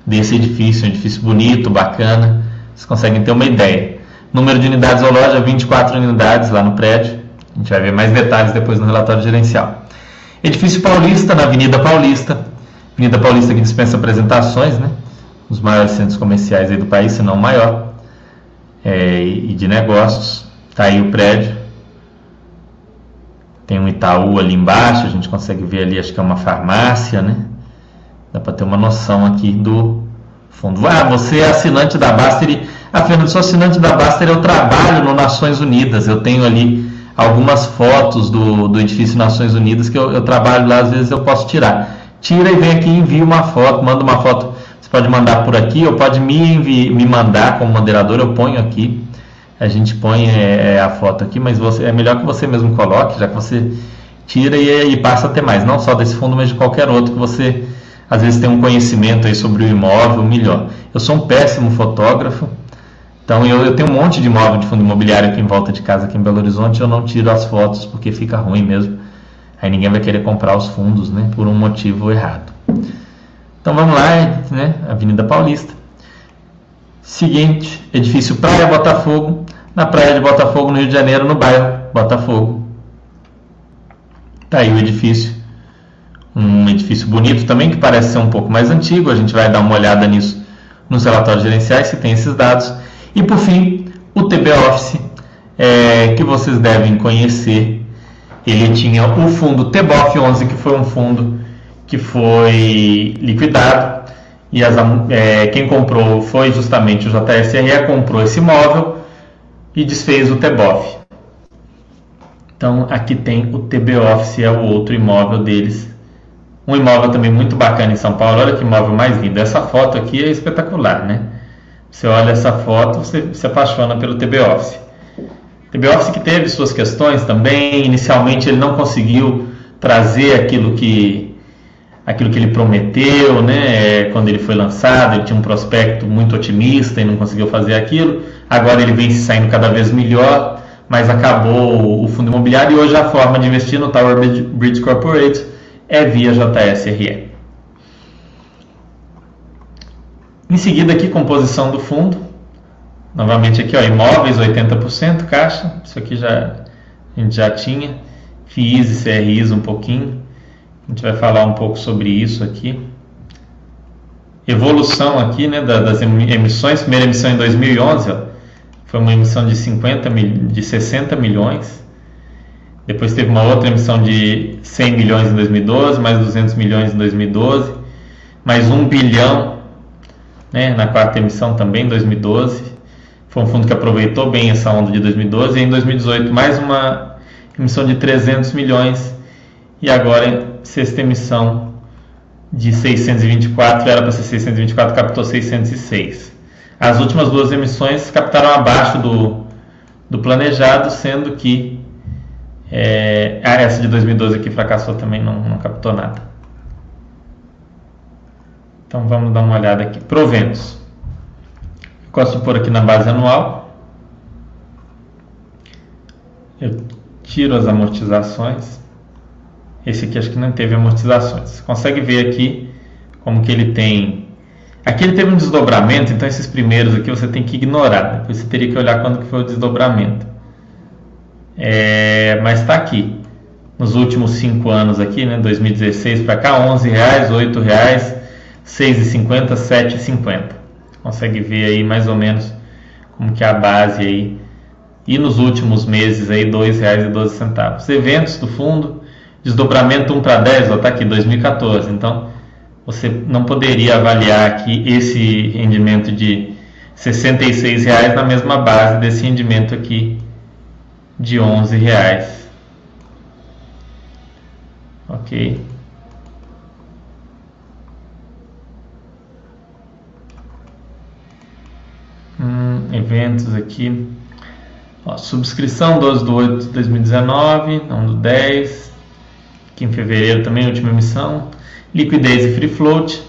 desse edifício, um edifício bonito, bacana. Vocês conseguem ter uma ideia. Número de unidades ou loja, 24 unidades lá no prédio. A gente vai ver mais detalhes depois no relatório gerencial. Edifício Paulista, na Avenida Paulista. Avenida Paulista que dispensa apresentações, né? Os maiores centros comerciais aí do país, se não o maior. É, e de negócios. Está aí o prédio. Tem um Itaú ali embaixo, a gente consegue ver ali, acho que é uma farmácia, né? Dá para ter uma noção aqui do fundo. Ah, você é assinante da Baster. E... Ah, Fernando, sou assinante da Baster, eu trabalho no Nações Unidas. Eu tenho ali algumas fotos do, do edifício Nações Unidas que eu, eu trabalho lá, às vezes eu posso tirar. Tira e vem aqui e envia uma foto, manda uma foto. Você pode mandar por aqui ou pode me, envi, me mandar como moderador, eu ponho aqui. A gente põe é, é a foto aqui, mas você, é melhor que você mesmo coloque, já que você tira e, e passa a ter mais, não só desse fundo, mas de qualquer outro que você às vezes tem um conhecimento aí sobre o imóvel melhor. Eu sou um péssimo fotógrafo, então eu, eu tenho um monte de imóvel de fundo imobiliário aqui em volta de casa, aqui em Belo Horizonte, eu não tiro as fotos porque fica ruim mesmo. Aí ninguém vai querer comprar os fundos, né, por um motivo errado. Então vamos lá, né, Avenida Paulista. Seguinte, edifício Praia Botafogo, na Praia de Botafogo, no Rio de Janeiro, no bairro Botafogo. Tá aí o edifício um edifício bonito também, que parece ser um pouco mais antigo. A gente vai dar uma olhada nisso nos relatórios gerenciais, se tem esses dados. E por fim, o TB Office, é, que vocês devem conhecer. Ele tinha o fundo TBOF 11, que foi um fundo que foi liquidado. E as, é, quem comprou foi justamente o JSRE, comprou esse imóvel e desfez o TBOF. Então aqui tem o TB Office, é o outro imóvel deles um imóvel também muito bacana em São Paulo. Olha que imóvel mais lindo. Essa foto aqui é espetacular, né? Você olha essa foto, você se apaixona pelo TB Office. TB Office que teve suas questões também. Inicialmente ele não conseguiu trazer aquilo que aquilo que ele prometeu, né? É, quando ele foi lançado, ele tinha um prospecto muito otimista e não conseguiu fazer aquilo. Agora ele vem se saindo cada vez melhor, mas acabou o fundo imobiliário e hoje a forma de investir no Tower Bridge Corporate é via JSRE. Em seguida aqui, composição do fundo. Novamente aqui, ó, imóveis 80%, caixa, isso aqui já a gente já tinha. FIIs e CRIs um pouquinho. A gente vai falar um pouco sobre isso aqui. Evolução aqui, né, das emissões. Primeira emissão em 2011, ó, foi uma emissão de 50 de 60 milhões. Depois teve uma outra emissão de 100 milhões em 2012, mais 200 milhões em 2012, mais 1 bilhão né, na quarta emissão também em 2012. Foi um fundo que aproveitou bem essa onda de 2012 e em 2018 mais uma emissão de 300 milhões e agora sexta emissão de 624, era para ser 624, captou 606. As últimas duas emissões captaram abaixo do, do planejado, sendo que é, essa de 2012 aqui fracassou também, não, não captou nada. Então vamos dar uma olhada aqui. Proventos. Gosto de pôr aqui na base anual. Eu tiro as amortizações. Esse aqui acho que não teve amortizações. Você consegue ver aqui como que ele tem Aqui ele teve um desdobramento, então esses primeiros aqui você tem que ignorar. Depois você teria que olhar quando que foi o desdobramento. É, mas está aqui. Nos últimos cinco anos aqui, né, 2016 para cá, 11 reais, 8 reais, 6,50, 7,50. Consegue ver aí mais ou menos como que é a base aí. E nos últimos meses aí, R$ 2,12. Eventos do fundo, desdobramento 1 para 10, está aqui, 2014. Então, você não poderia avaliar aqui esse rendimento de R$ reais na mesma base desse rendimento aqui de R$ reais. Ok. Hum, eventos aqui. Ó, subscrição 12 de 8 de 2019, não do 10. Aqui em fevereiro também, última emissão liquidez e free float.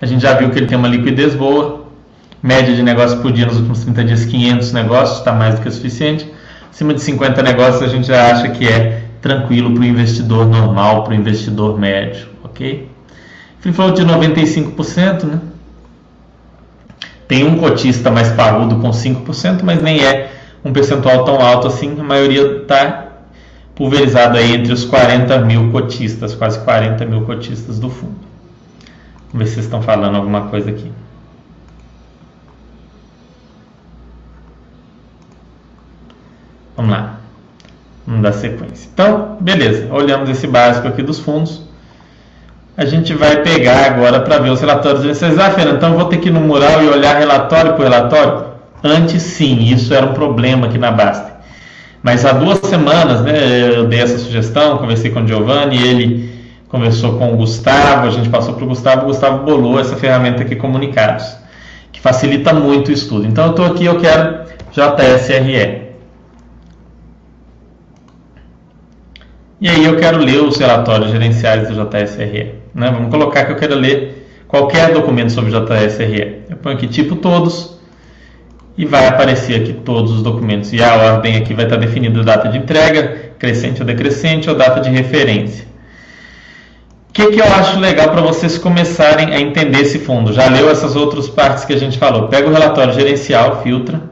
A gente já viu que ele tem uma liquidez boa, média de negócios por dia nos últimos 30 dias 500 negócios, está mais do que o suficiente. Acima de 50 negócios a gente já acha que é tranquilo para o investidor normal, para o investidor médio, ok? Free float de 95%, né? Tem um cotista mais parrudo com 5%, mas nem é um percentual tão alto assim, a maioria está pulverizado aí entre os 40 mil cotistas, quase 40 mil cotistas do fundo. Vamos ver se estão falando alguma coisa aqui. Vamos lá. Vamos dar sequência. Então, beleza. Olhamos esse básico aqui dos fundos. A gente vai pegar agora para ver os relatórios. Vocês, ah, Fernando, então vou ter que ir no mural e olhar relatório por relatório? Antes, sim. Isso era um problema aqui na Basta. Mas há duas semanas né, eu dei essa sugestão, conversei com o Giovanni, ele conversou com o Gustavo, a gente passou para o Gustavo, o Gustavo bolou essa ferramenta aqui, Comunicados, que facilita muito o estudo. Então eu estou aqui, eu quero JSRE. E aí eu quero ler os relatórios gerenciais do JSRE. Né? Vamos colocar que eu quero ler qualquer documento sobre JSRE. Eu ponho aqui tipo todos, e vai aparecer aqui todos os documentos. E a ordem aqui vai estar definida data de entrega, crescente ou decrescente, ou data de referência. O que, que eu acho legal para vocês começarem a entender esse fundo? Já leu essas outras partes que a gente falou? Pega o relatório gerencial, filtra,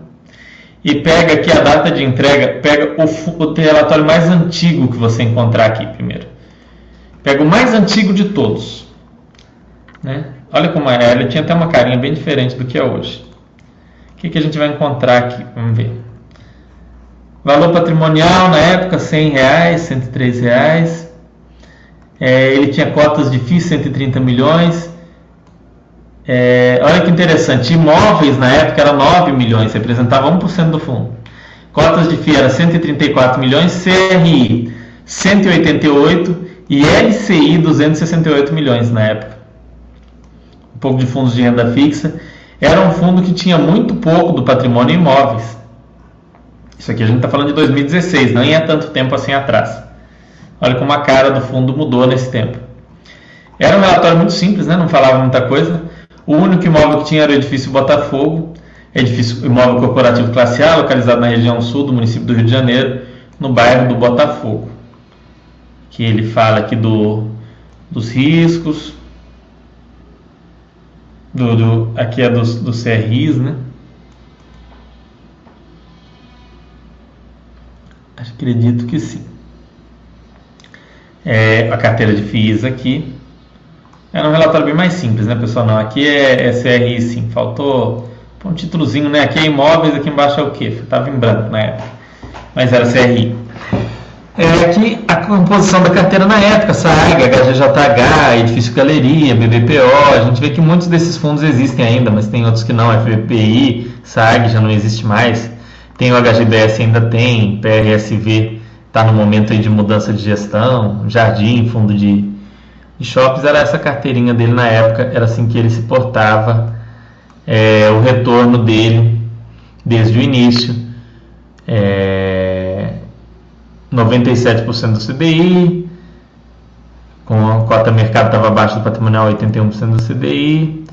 e pega aqui a data de entrega, pega o, o relatório mais antigo que você encontrar aqui primeiro. Pega o mais antigo de todos. Né? Olha como é, ele tinha até uma carinha bem diferente do que é hoje que, que a gente vai encontrar aqui? Vamos ver. Valor patrimonial na época, 100 reais, 103 reais. É, ele tinha cotas de FII 130 milhões. É, olha que interessante, imóveis na época era 9 milhões, representava 1% do fundo. Cotas de FII era 134 milhões, CRI 188 e LCI 268 milhões na época. Um pouco de fundos de renda fixa era um fundo que tinha muito pouco do patrimônio imóveis. Isso aqui a gente está falando de 2016, não é tanto tempo assim atrás. Olha como a cara do fundo mudou nesse tempo. Era um relatório muito simples, né? não falava muita coisa. O único imóvel que tinha era o edifício Botafogo, edifício imóvel corporativo classe A, localizado na região sul do município do Rio de Janeiro, no bairro do Botafogo. Que ele fala aqui do, dos riscos, do, do, aqui é dos, do CRIs, né? Acredito que sim. É, a carteira de FIIs aqui. Era um relatório bem mais simples, né, pessoal? Não, aqui é, é CRI sim. Faltou um Um títulozinho, né? Aqui é imóveis, aqui embaixo é o quê? Estava em branco na época. Mas era CRI. É aqui a composição da carteira na época, SAG, HGJH, Edifício Galeria, BBPO. A gente vê que muitos desses fundos existem ainda, mas tem outros que não. FBPI, SAG já não existe mais. Tem o HGBS ainda tem, PRSV está no momento aí de mudança de gestão, Jardim, fundo de, de shoppings, era essa carteirinha dele na época, era assim que ele se portava, é, o retorno dele desde o início, é, 97% do CDI, com a cota mercado estava abaixo do patrimonial 81% do CDI,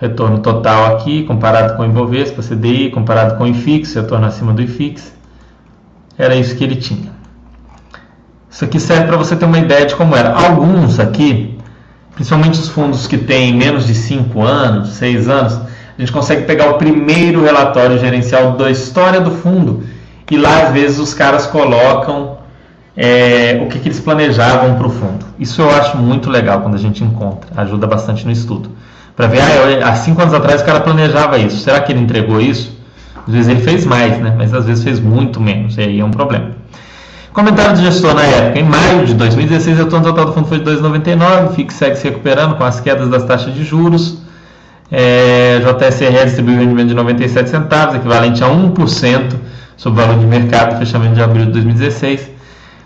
retorno total aqui, comparado com o Ibovespa, CDI, comparado com o IFIX, retorno acima do IFIX, era isso que ele tinha. Isso aqui serve para você ter uma ideia de como era. Alguns aqui, principalmente os fundos que têm menos de 5 anos, 6 anos, a gente consegue pegar o primeiro relatório gerencial da história do fundo e lá às vezes os caras colocam é, o que, que eles planejavam para o fundo. Isso eu acho muito legal quando a gente encontra, ajuda bastante no estudo para ver, ah, há cinco anos atrás o cara planejava isso, será que ele entregou isso? Às vezes ele fez mais, né? mas às vezes fez muito menos, e aí é um problema. Comentário do gestor na época, em maio de 2016, o total do fundo foi de 2,99, o FIX segue se recuperando com as quedas das taxas de juros, é, JSR distribuiu rendimento de 97 centavos, equivalente a 1% sobre o valor de mercado, fechamento de abril de 2016.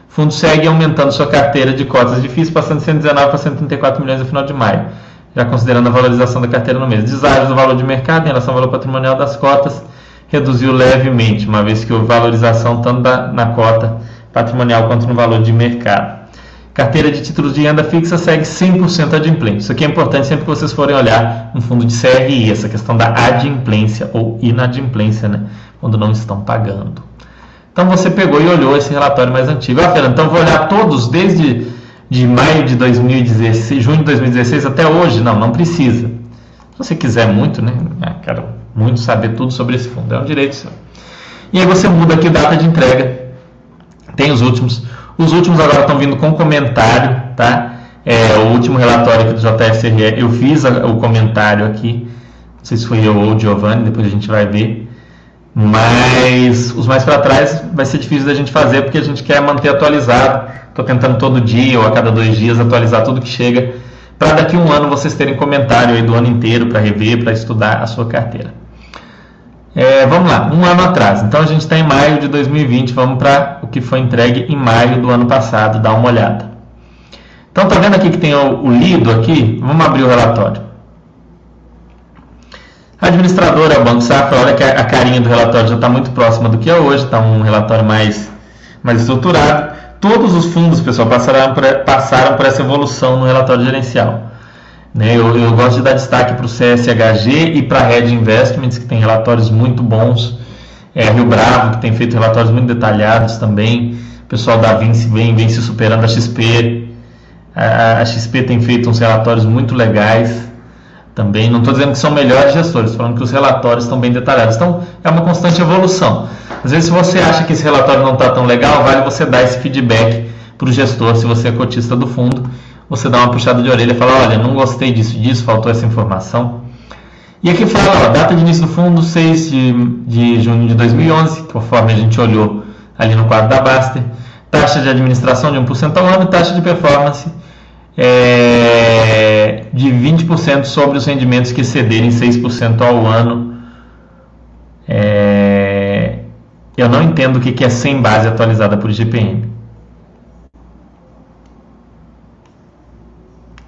O fundo segue aumentando sua carteira de cotas de FIIs, passando de 119 para 134 milhões no final de maio já considerando a valorização da carteira no mês. Deságio do valor de mercado em relação ao valor patrimonial das cotas reduziu levemente, uma vez que houve valorização tanto da, na cota patrimonial quanto no valor de mercado. Carteira de títulos de renda fixa segue 100% adimplente. Isso aqui é importante sempre que vocês forem olhar um fundo de CRI, essa questão da adimplência ou inadimplência, né? Quando não estão pagando. Então você pegou e olhou esse relatório mais antigo. Ah, Fernando, então vou olhar todos desde de maio de 2016, junho de 2016 até hoje, não, não precisa. Se você quiser muito, né? Ah, quero muito saber tudo sobre esse fundo, é um direito seu. E aí você muda aqui data de entrega. Tem os últimos. Os últimos agora estão vindo com comentário, tá? É, o último relatório aqui do JSRE, eu fiz o comentário aqui. Não sei se foi eu ou o Giovanni, depois a gente vai ver. Mas os mais para trás vai ser difícil da gente fazer porque a gente quer manter atualizado Estou tentando todo dia ou a cada dois dias atualizar tudo que chega, para daqui um ano vocês terem comentário aí do ano inteiro para rever, para estudar a sua carteira. É, vamos lá, um ano atrás. Então a gente está em maio de 2020, vamos para o que foi entregue em maio do ano passado, dá uma olhada. Então tá vendo aqui que tem o, o lido aqui? Vamos abrir o relatório. A administradora, o Banco Safra, olha que a, carinha do relatório já está muito próxima do que é hoje, está um relatório mais, mais estruturado todos os fundos, pessoal, passaram por, passaram por essa evolução no relatório gerencial. Né? Eu, eu, gosto de dar destaque para o CSHG e para a Red Investments, que tem relatórios muito bons. É, Rio Bravo, que tem feito relatórios muito detalhados também. O pessoal da Vinci vem, vem se superando a XP. A, a XP tem feito uns relatórios muito legais também. Não estou dizendo que são melhores gestores, falando que os relatórios estão bem detalhados. Então, é uma constante evolução. Às vezes, se você acha que esse relatório não está tão legal, vale você dar esse feedback para o gestor, se você é cotista do fundo, você dá uma puxada de orelha e fala, olha, não gostei disso, disso, faltou essa informação. E aqui fala, ó, data de início do fundo, 6 de, de junho de 2011, conforme a gente olhou ali no quadro da Baster, taxa de administração de 1% ao ano e taxa de performance é, de 20% sobre os rendimentos que excederem 6% ao ano. É, eu não entendo o que é sem base atualizada por IGPM.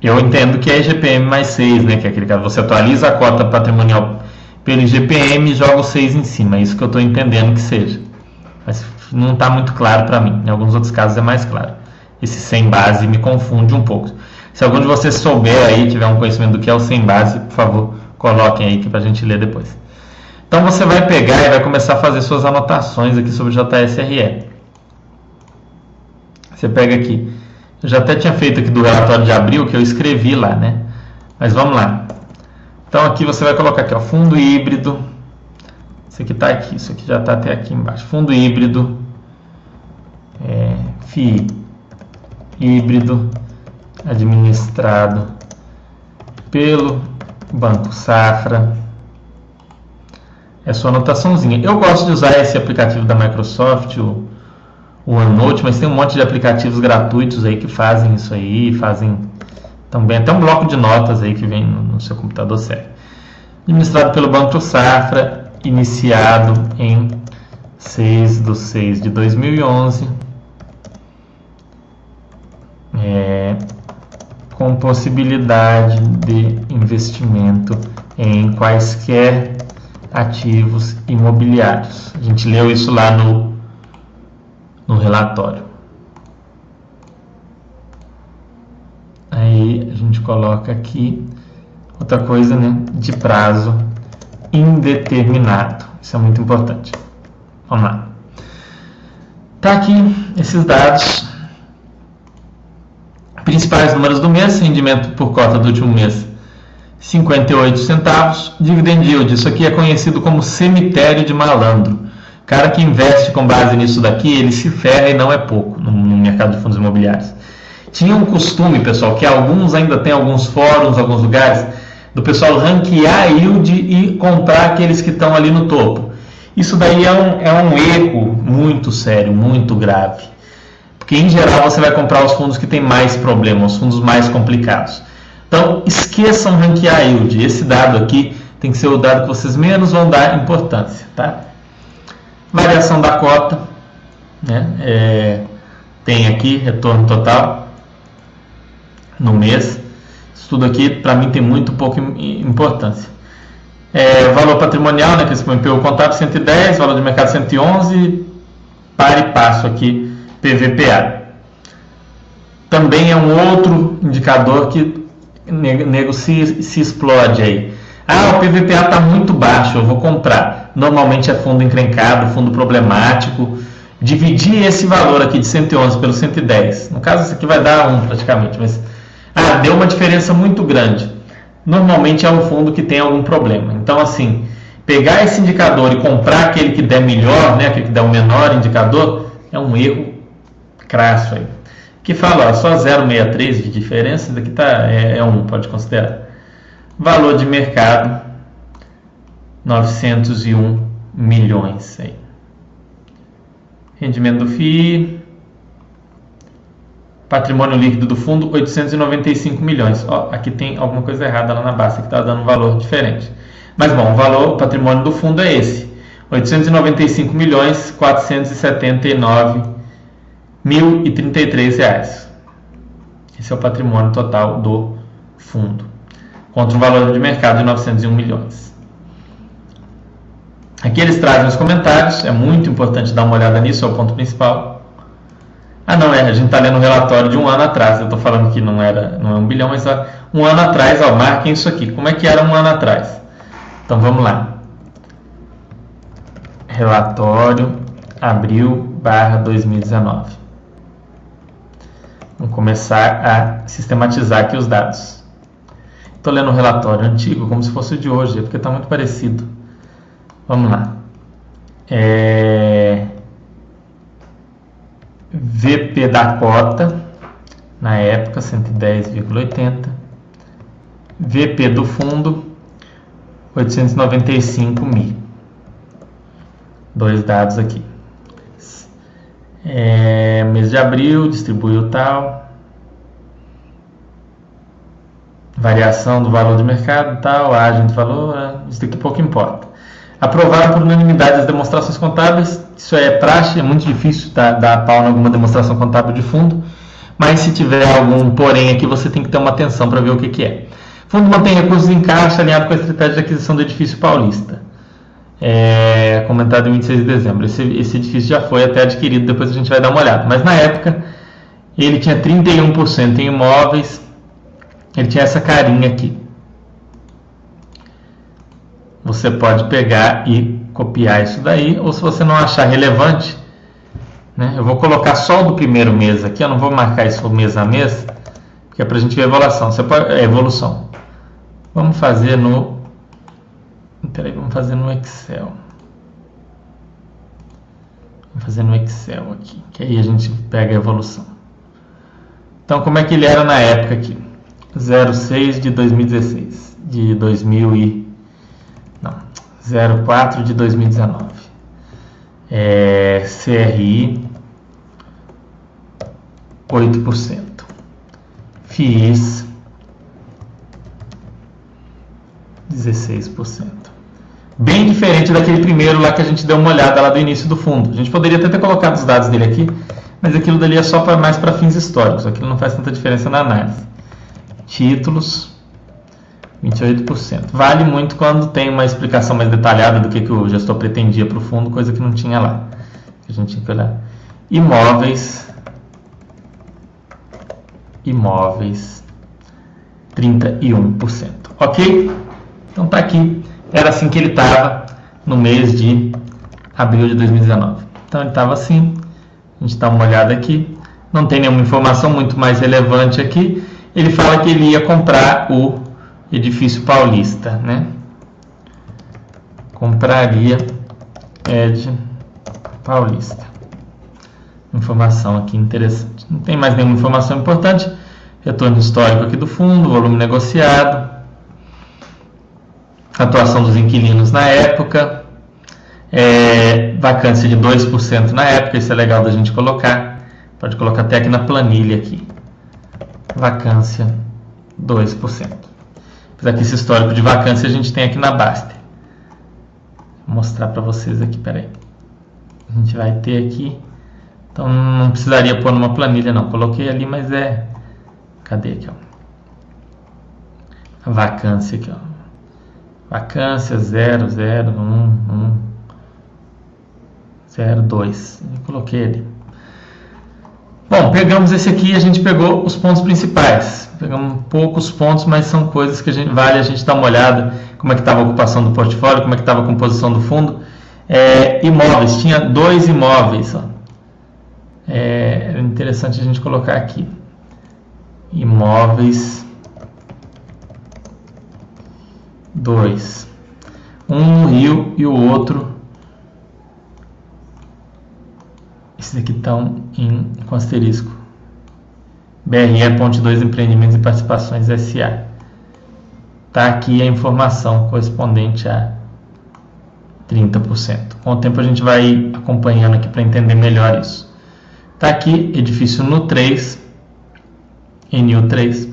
Eu entendo que é IGPM mais 6, né? Que é aquele caso, você atualiza a cota patrimonial pelo IGPM e joga o 6 em cima. É isso que eu estou entendendo que seja. Mas não está muito claro para mim. Em alguns outros casos é mais claro. Esse sem base me confunde um pouco. Se algum de vocês souber aí, tiver um conhecimento do que é o sem base, por favor, coloquem aí para a gente ler depois. Então você vai pegar e vai começar a fazer suas anotações aqui sobre JSRE. Você pega aqui. Eu já até tinha feito aqui do relatório de abril que eu escrevi lá, né? Mas vamos lá. Então aqui você vai colocar aqui, ó, fundo híbrido. Isso aqui está aqui, isso aqui já está até aqui embaixo. Fundo híbrido, é, FII híbrido administrado pelo Banco Safra é sua anotaçãozinha. Eu gosto de usar esse aplicativo da Microsoft, o, o OneNote, mas tem um monte de aplicativos gratuitos aí que fazem isso aí, fazem também até um bloco de notas aí que vem no, no seu computador serve. Administrado pelo Banco Safra, iniciado em 6 de 6 de 2011. É, com possibilidade de investimento em quaisquer ativos imobiliários. A gente leu isso lá no, no relatório. Aí a gente coloca aqui outra coisa, né, de prazo indeterminado. Isso é muito importante. Vamos lá. Tá aqui esses dados. Principais números do mês, rendimento por cota do último mês 58 centavos. Dividend yield, isso aqui é conhecido como cemitério de malandro. Cara que investe com base nisso daqui, ele se ferra e não é pouco no, mercado de fundos imobiliários. Tinha um costume, pessoal, que alguns ainda tem alguns fóruns, alguns lugares, do pessoal ranquear yield e comprar aqueles que estão ali no topo. Isso daí é um, é um erro muito sério, muito grave. Porque em geral você vai comprar os fundos que têm mais problemas, os fundos mais complicados. Então, esqueçam ranquear yield. Esse dado aqui tem que ser o dado que vocês menos vão dar importância. Tá? Variação da cota. Né? É, tem aqui retorno total no mês. Isso tudo aqui, para mim, tem muito pouca importância. É, valor patrimonial, né, que esse MPU contábil 110, valor de mercado 111, para e passo aqui, PVPA. Também é um outro indicador que nego se, se explode aí. Ah, o PVPA está muito baixo, eu vou comprar. Normalmente é fundo encrencado, fundo problemático. Dividir esse valor aqui de 111 pelo 110. No caso, isso aqui vai dar 1 praticamente, mas ah, deu uma diferença muito grande. Normalmente é um fundo que tem algum problema. Então, assim, pegar esse indicador e comprar aquele que der melhor, né, aquele que der o menor indicador, é um erro crasso aí que fala ó, só 0,63 de diferença, daqui tá, é, é 1, pode considerar. Valor de mercado, 901 milhões. Aí. Rendimento do FII, patrimônio líquido do fundo, 895 milhões. Ó, aqui tem alguma coisa errada lá na base, que está dando um valor diferente. Mas bom, o valor, o patrimônio do fundo é esse. 895 milhões 479 R$ reais. Esse é o patrimônio total do fundo, contra um valor de mercado de 901 milhões. Aqui eles trazem os comentários, é muito importante dar uma olhada nisso, é o ponto principal. Ah, não, é, a gente está lendo um relatório de um ano atrás, eu estou falando que não era não é um bilhão, mas ó, um ano atrás, ó, marquem isso aqui. Como é que era um ano atrás? Então vamos lá. Relatório abril barra 2019. Vamos começar a sistematizar aqui os dados. Estou lendo um relatório antigo, como se fosse o de hoje, porque está muito parecido. Vamos lá. É... VP da cota, na época 110,80. VP do fundo, 895 mil. Dois dados aqui. É, mês de abril, distribuiu tal. Variação do valor de mercado tal, a gente falou, é, isso daqui pouco importa. Aprovaram por unanimidade as demonstrações contábeis, isso é praxe, é muito difícil dar, dar pau em alguma demonstração contábil de fundo, mas se tiver algum porém aqui, você tem que ter uma atenção para ver o que, que é. Fundo mantém recursos em caixa alinhado com a estratégia de aquisição do edifício paulista é, comentado em 26 de dezembro. Esse, esse edifício já foi até adquirido, depois a gente vai dar uma olhada. Mas na época ele tinha 31% em imóveis, ele tinha essa carinha aqui. Você pode pegar e copiar isso daí, ou se você não achar relevante, né, eu vou colocar só o do primeiro mês aqui, eu não vou marcar isso mês a mês, porque é para a gente ver a evolução. Você pode, é, evolução. Vamos fazer no Peraí, vamos fazer no Excel. Vamos fazer no Excel aqui, que aí a gente pega a evolução. Então, como é que ele era na época aqui? 06 de 2016, de 2000 e não, 04 de 2019. É, CRI 8%. FIIs 16%. Bem diferente daquele primeiro lá que a gente deu uma olhada lá do início do fundo. A gente poderia até ter colocado os dados dele aqui, mas aquilo dali é só para mais para fins históricos. Aquilo não faz tanta diferença na análise. Títulos 28%. Vale muito quando tem uma explicação mais detalhada do que, que o gestor pretendia para o fundo, coisa que não tinha lá. A gente tinha que olhar. Imóveis. Imóveis. 31%. Ok? Então tá aqui. Era assim que ele estava no mês de abril de 2019. Então ele estava assim. A gente dá uma olhada aqui. Não tem nenhuma informação muito mais relevante aqui. Ele fala que ele ia comprar o edifício paulista, né? Compraria Ed Paulista. Informação aqui interessante. Não tem mais nenhuma informação importante. Retorno histórico aqui do fundo, volume negociado, atuação dos inquilinos na época, é, vacância de 2% na época, isso é legal da gente colocar. Pode colocar até aqui na planilha aqui. Vacância 2%. Apesar que esse histórico de vacância a gente tem aqui na Baster. Vou mostrar para vocês aqui, peraí. A gente vai ter aqui. Então não precisaria pôr numa planilha não. Coloquei ali, mas é. Cadê aqui, ó? A vacância aqui, ó. Vacância 0, 0, 1, 1, 0, 2. coloquei ali. Bom, pegamos esse aqui e a gente pegou os pontos principais. Pegamos poucos pontos, mas são coisas que a gente, vale a gente dar uma olhada, como é que estava a ocupação do portfólio, como é que estava a composição do fundo. É, imóveis, tinha dois imóveis. Ó. É interessante a gente colocar aqui. Imóveis. Dois. Um no Rio e o outro Esses aqui estão em, com asterisco. BRE Ponte 2 Empreendimentos e Participações SA. Está aqui a informação correspondente a 30%. Com o tempo a gente vai acompanhando aqui para entender melhor isso. Está aqui edifício no 3, NU 3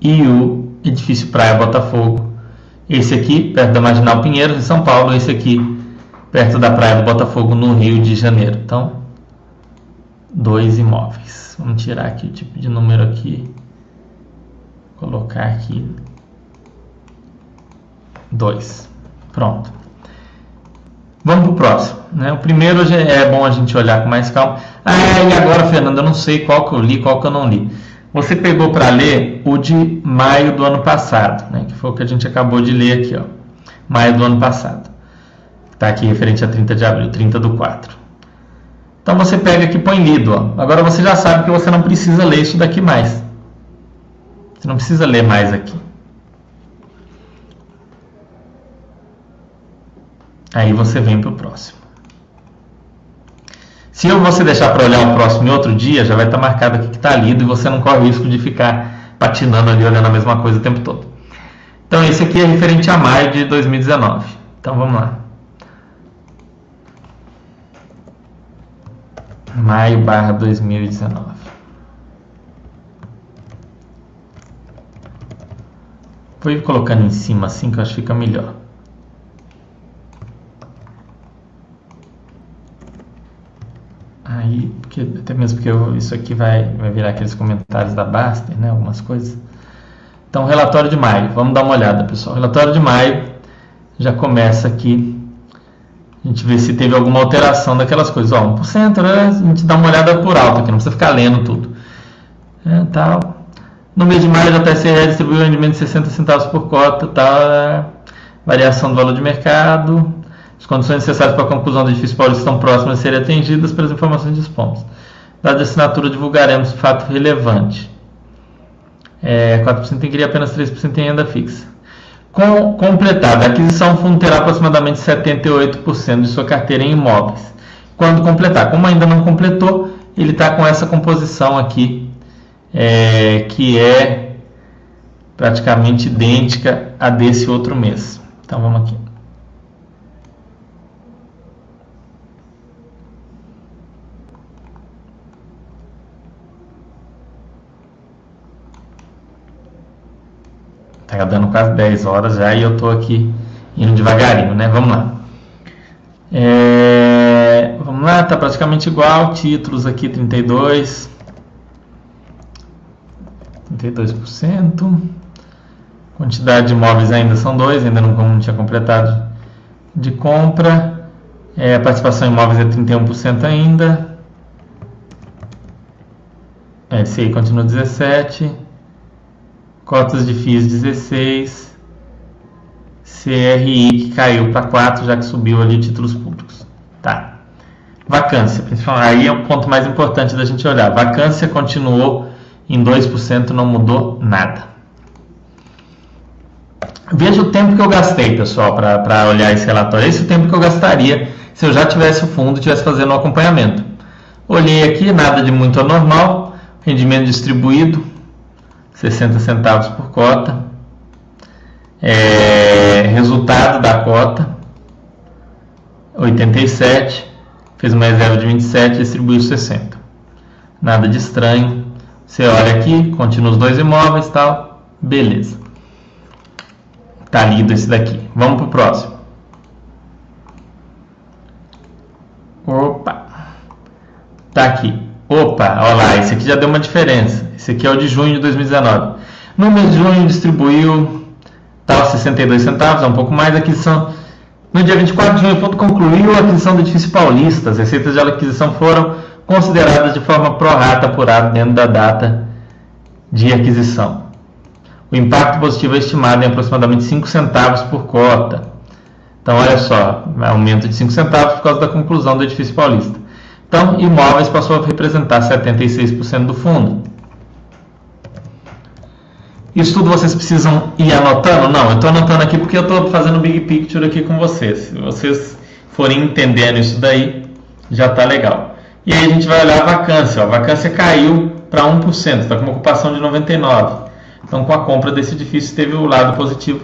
e o edifício Praia Botafogo. Esse aqui, perto da Marginal Pinheiros, em São Paulo. Esse aqui, perto da praia do Botafogo, no Rio de Janeiro. Então, dois imóveis. Vamos tirar aqui o tipo de número aqui. Colocar aqui dois. Pronto. Vamos para o próximo. Né? O primeiro é bom a gente olhar com mais calma. Ah, e agora, Fernando, eu não sei qual que eu li, qual que eu não li. Você pegou para ler o de maio do ano passado, né? que foi o que a gente acabou de ler aqui, ó. maio do ano passado. Está aqui referente a 30 de abril, 30 do 4. Então você pega aqui e põe lido. Ó. Agora você já sabe que você não precisa ler isso daqui mais. Você não precisa ler mais aqui. Aí você vem para o próximo. Se você deixar para olhar o próximo em outro dia, já vai estar tá marcado aqui que está lido e você não corre o risco de ficar patinando ali olhando a mesma coisa o tempo todo. Então esse aqui é referente a maio de 2019. Então vamos lá. maio barra 2019. Vou ir colocando em cima assim que eu acho que fica melhor. Aí, porque, até mesmo porque eu, isso aqui vai, vai virar aqueles comentários da Baster, né? Algumas coisas. Então, relatório de maio. Vamos dar uma olhada, pessoal. Relatório de maio já começa aqui a gente vê se teve alguma alteração daquelas coisas. Ó, 1%, né? a gente dá uma olhada por alto aqui, não precisa ficar lendo tudo. É, tal. No mês de maio, a TSE distribuiu um rendimento de 60 centavos por cota, tal, é, variação do valor de mercado. As condições necessárias para a conclusão do edifício paulista estão próximas de serem atendidas pelas informações disponíveis. Dada a assinatura, divulgaremos fato relevante. É, 4% em CRI, apenas 3% em renda fixa. Com, completada, a aquisição fundo terá aproximadamente 78% de sua carteira em imóveis. Quando completar, como ainda não completou, ele está com essa composição aqui, é, que é praticamente idêntica a desse outro mês. Então vamos aqui. Tá dando quase 10 horas já e eu tô aqui indo devagarinho, né? Vamos lá. É, vamos lá, tá praticamente igual. Títulos aqui 32. 32%. Quantidade de imóveis ainda são dois, ainda não, não tinha completado de compra. É, participação em imóveis é 31% ainda. É, continua 17. Cotas de FIIs 16. CRI que caiu para 4, já que subiu ali títulos públicos. Tá. Vacância, principalmente. Aí é o ponto mais importante da gente olhar. Vacância continuou em 2%, não mudou nada. Veja o tempo que eu gastei, pessoal, para olhar esse relatório. Esse é o tempo que eu gastaria se eu já tivesse o fundo e estivesse fazendo o acompanhamento. Olhei aqui, nada de muito anormal. Rendimento distribuído, 60 centavos por cota. É, resultado da cota, 87. Fez uma reserva de 27 distribuiu 60. Nada de estranho. Você olha aqui, continua os dois imóveis tal. Beleza. Tá lido esse daqui. Vamos pro próximo. Opa. Tá aqui. Opa, olha lá, esse aqui já deu uma diferença. Esse aqui é o de junho de 2019. No mês de junho distribuiu tal 62 centavos, é um pouco mais. Aquisição no dia 24 de junho, ponto concluiu a aquisição do edifício Paulista. As receitas de aquisição foram consideradas de forma prorata apurada dentro da data de aquisição. O impacto positivo é estimado em aproximadamente 5 centavos por cota. Então, olha só, aumento de 5 centavos por causa da conclusão do edifício paulista. Então, imóveis passou a representar 76% do fundo. Isso tudo vocês precisam ir anotando? Não, eu estou anotando aqui porque eu estou fazendo big picture aqui com vocês. Se vocês forem entendendo isso daí, já está legal. E aí a gente vai olhar a vacância. A vacância caiu para 1%, está com uma ocupação de 99%. Então, com a compra desse edifício, teve o lado positivo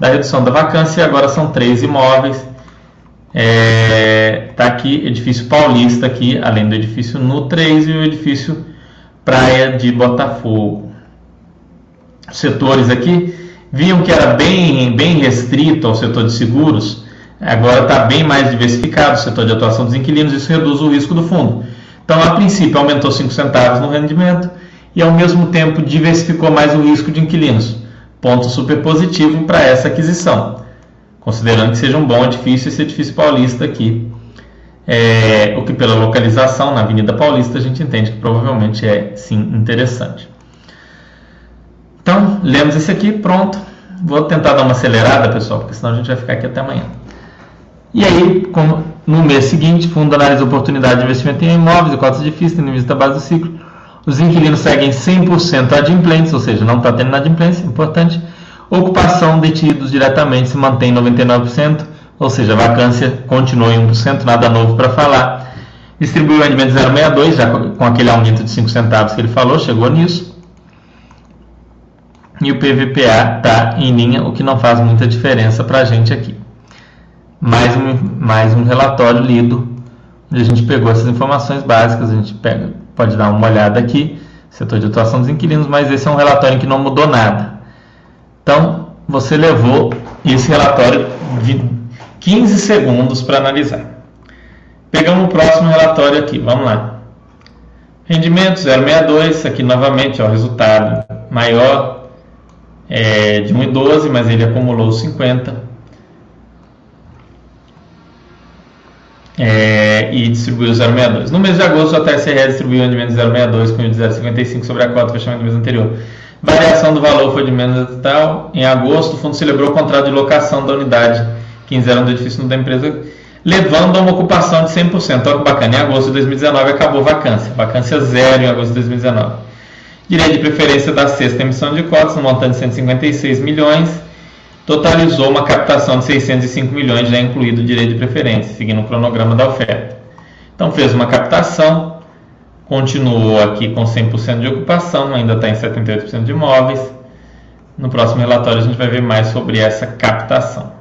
da redução da vacância. Agora são três imóveis. É, tá aqui, edifício Paulista, aqui, além do edifício Nu 3 e o edifício Praia de Botafogo. Setores aqui, viam que era bem, bem restrito ao setor de seguros, agora está bem mais diversificado o setor de atuação dos inquilinos, isso reduz o risco do fundo. Então, a princípio, aumentou 5 centavos no rendimento, e ao mesmo tempo diversificou mais o risco de inquilinos. Ponto super positivo para essa aquisição, considerando que seja um bom edifício esse edifício paulista aqui. É, o que pela localização na Avenida Paulista a gente entende que provavelmente é sim interessante. Então, lemos esse aqui, pronto. Vou tentar dar uma acelerada, pessoal, porque senão a gente vai ficar aqui até amanhã. E aí, como no mês seguinte, fundo analisa oportunidade de investimento em imóveis e cotas de FIS, tendo em vista a base do ciclo os inquilinos seguem 100% adimplentes, ou seja, não está tendo inadimplência, importante. Ocupação detidos diretamente se mantém 99%, ou seja, vacância continua em 1%, nada novo para falar. Distribuiu o rendimento 0,62, já com aquele aumento de 5 centavos que ele falou, chegou nisso. E o PVPA está em linha, o que não faz muita diferença para a gente aqui. Mais um, mais um relatório lido, onde a gente pegou essas informações básicas, a gente pega pode dar uma olhada aqui, setor de atuação dos inquilinos, mas esse é um relatório que não mudou nada. Então, você levou esse relatório de 15 segundos para analisar. Pegamos o próximo relatório aqui, vamos lá. Rendimento 0,62, aqui novamente, o resultado maior é de 1,12, mas ele acumulou 50. é, e distribuiu 0,62. No mês de agosto, a TSRE distribuiu rendimento de 0,62 com de 0,55 sobre a cota fechamento do mês anterior. Variação do valor foi de menos tal. Em agosto, o fundo celebrou o contrato de locação da unidade 1501 do edifício da empresa, levando a uma ocupação de 100%. Olha que bacana, em agosto de 2019 acabou vacância. Vacância zero em agosto de 2019. Direito de preferência da sexta emissão de cotas, no montante de 156 milhões totalizou uma captação de 605 milhões, já incluído o direito de preferência, seguindo o cronograma da oferta. Então fez uma captação, continuou aqui com 100% de ocupação, ainda está em 78% de imóveis. No próximo relatório a gente vai ver mais sobre essa captação.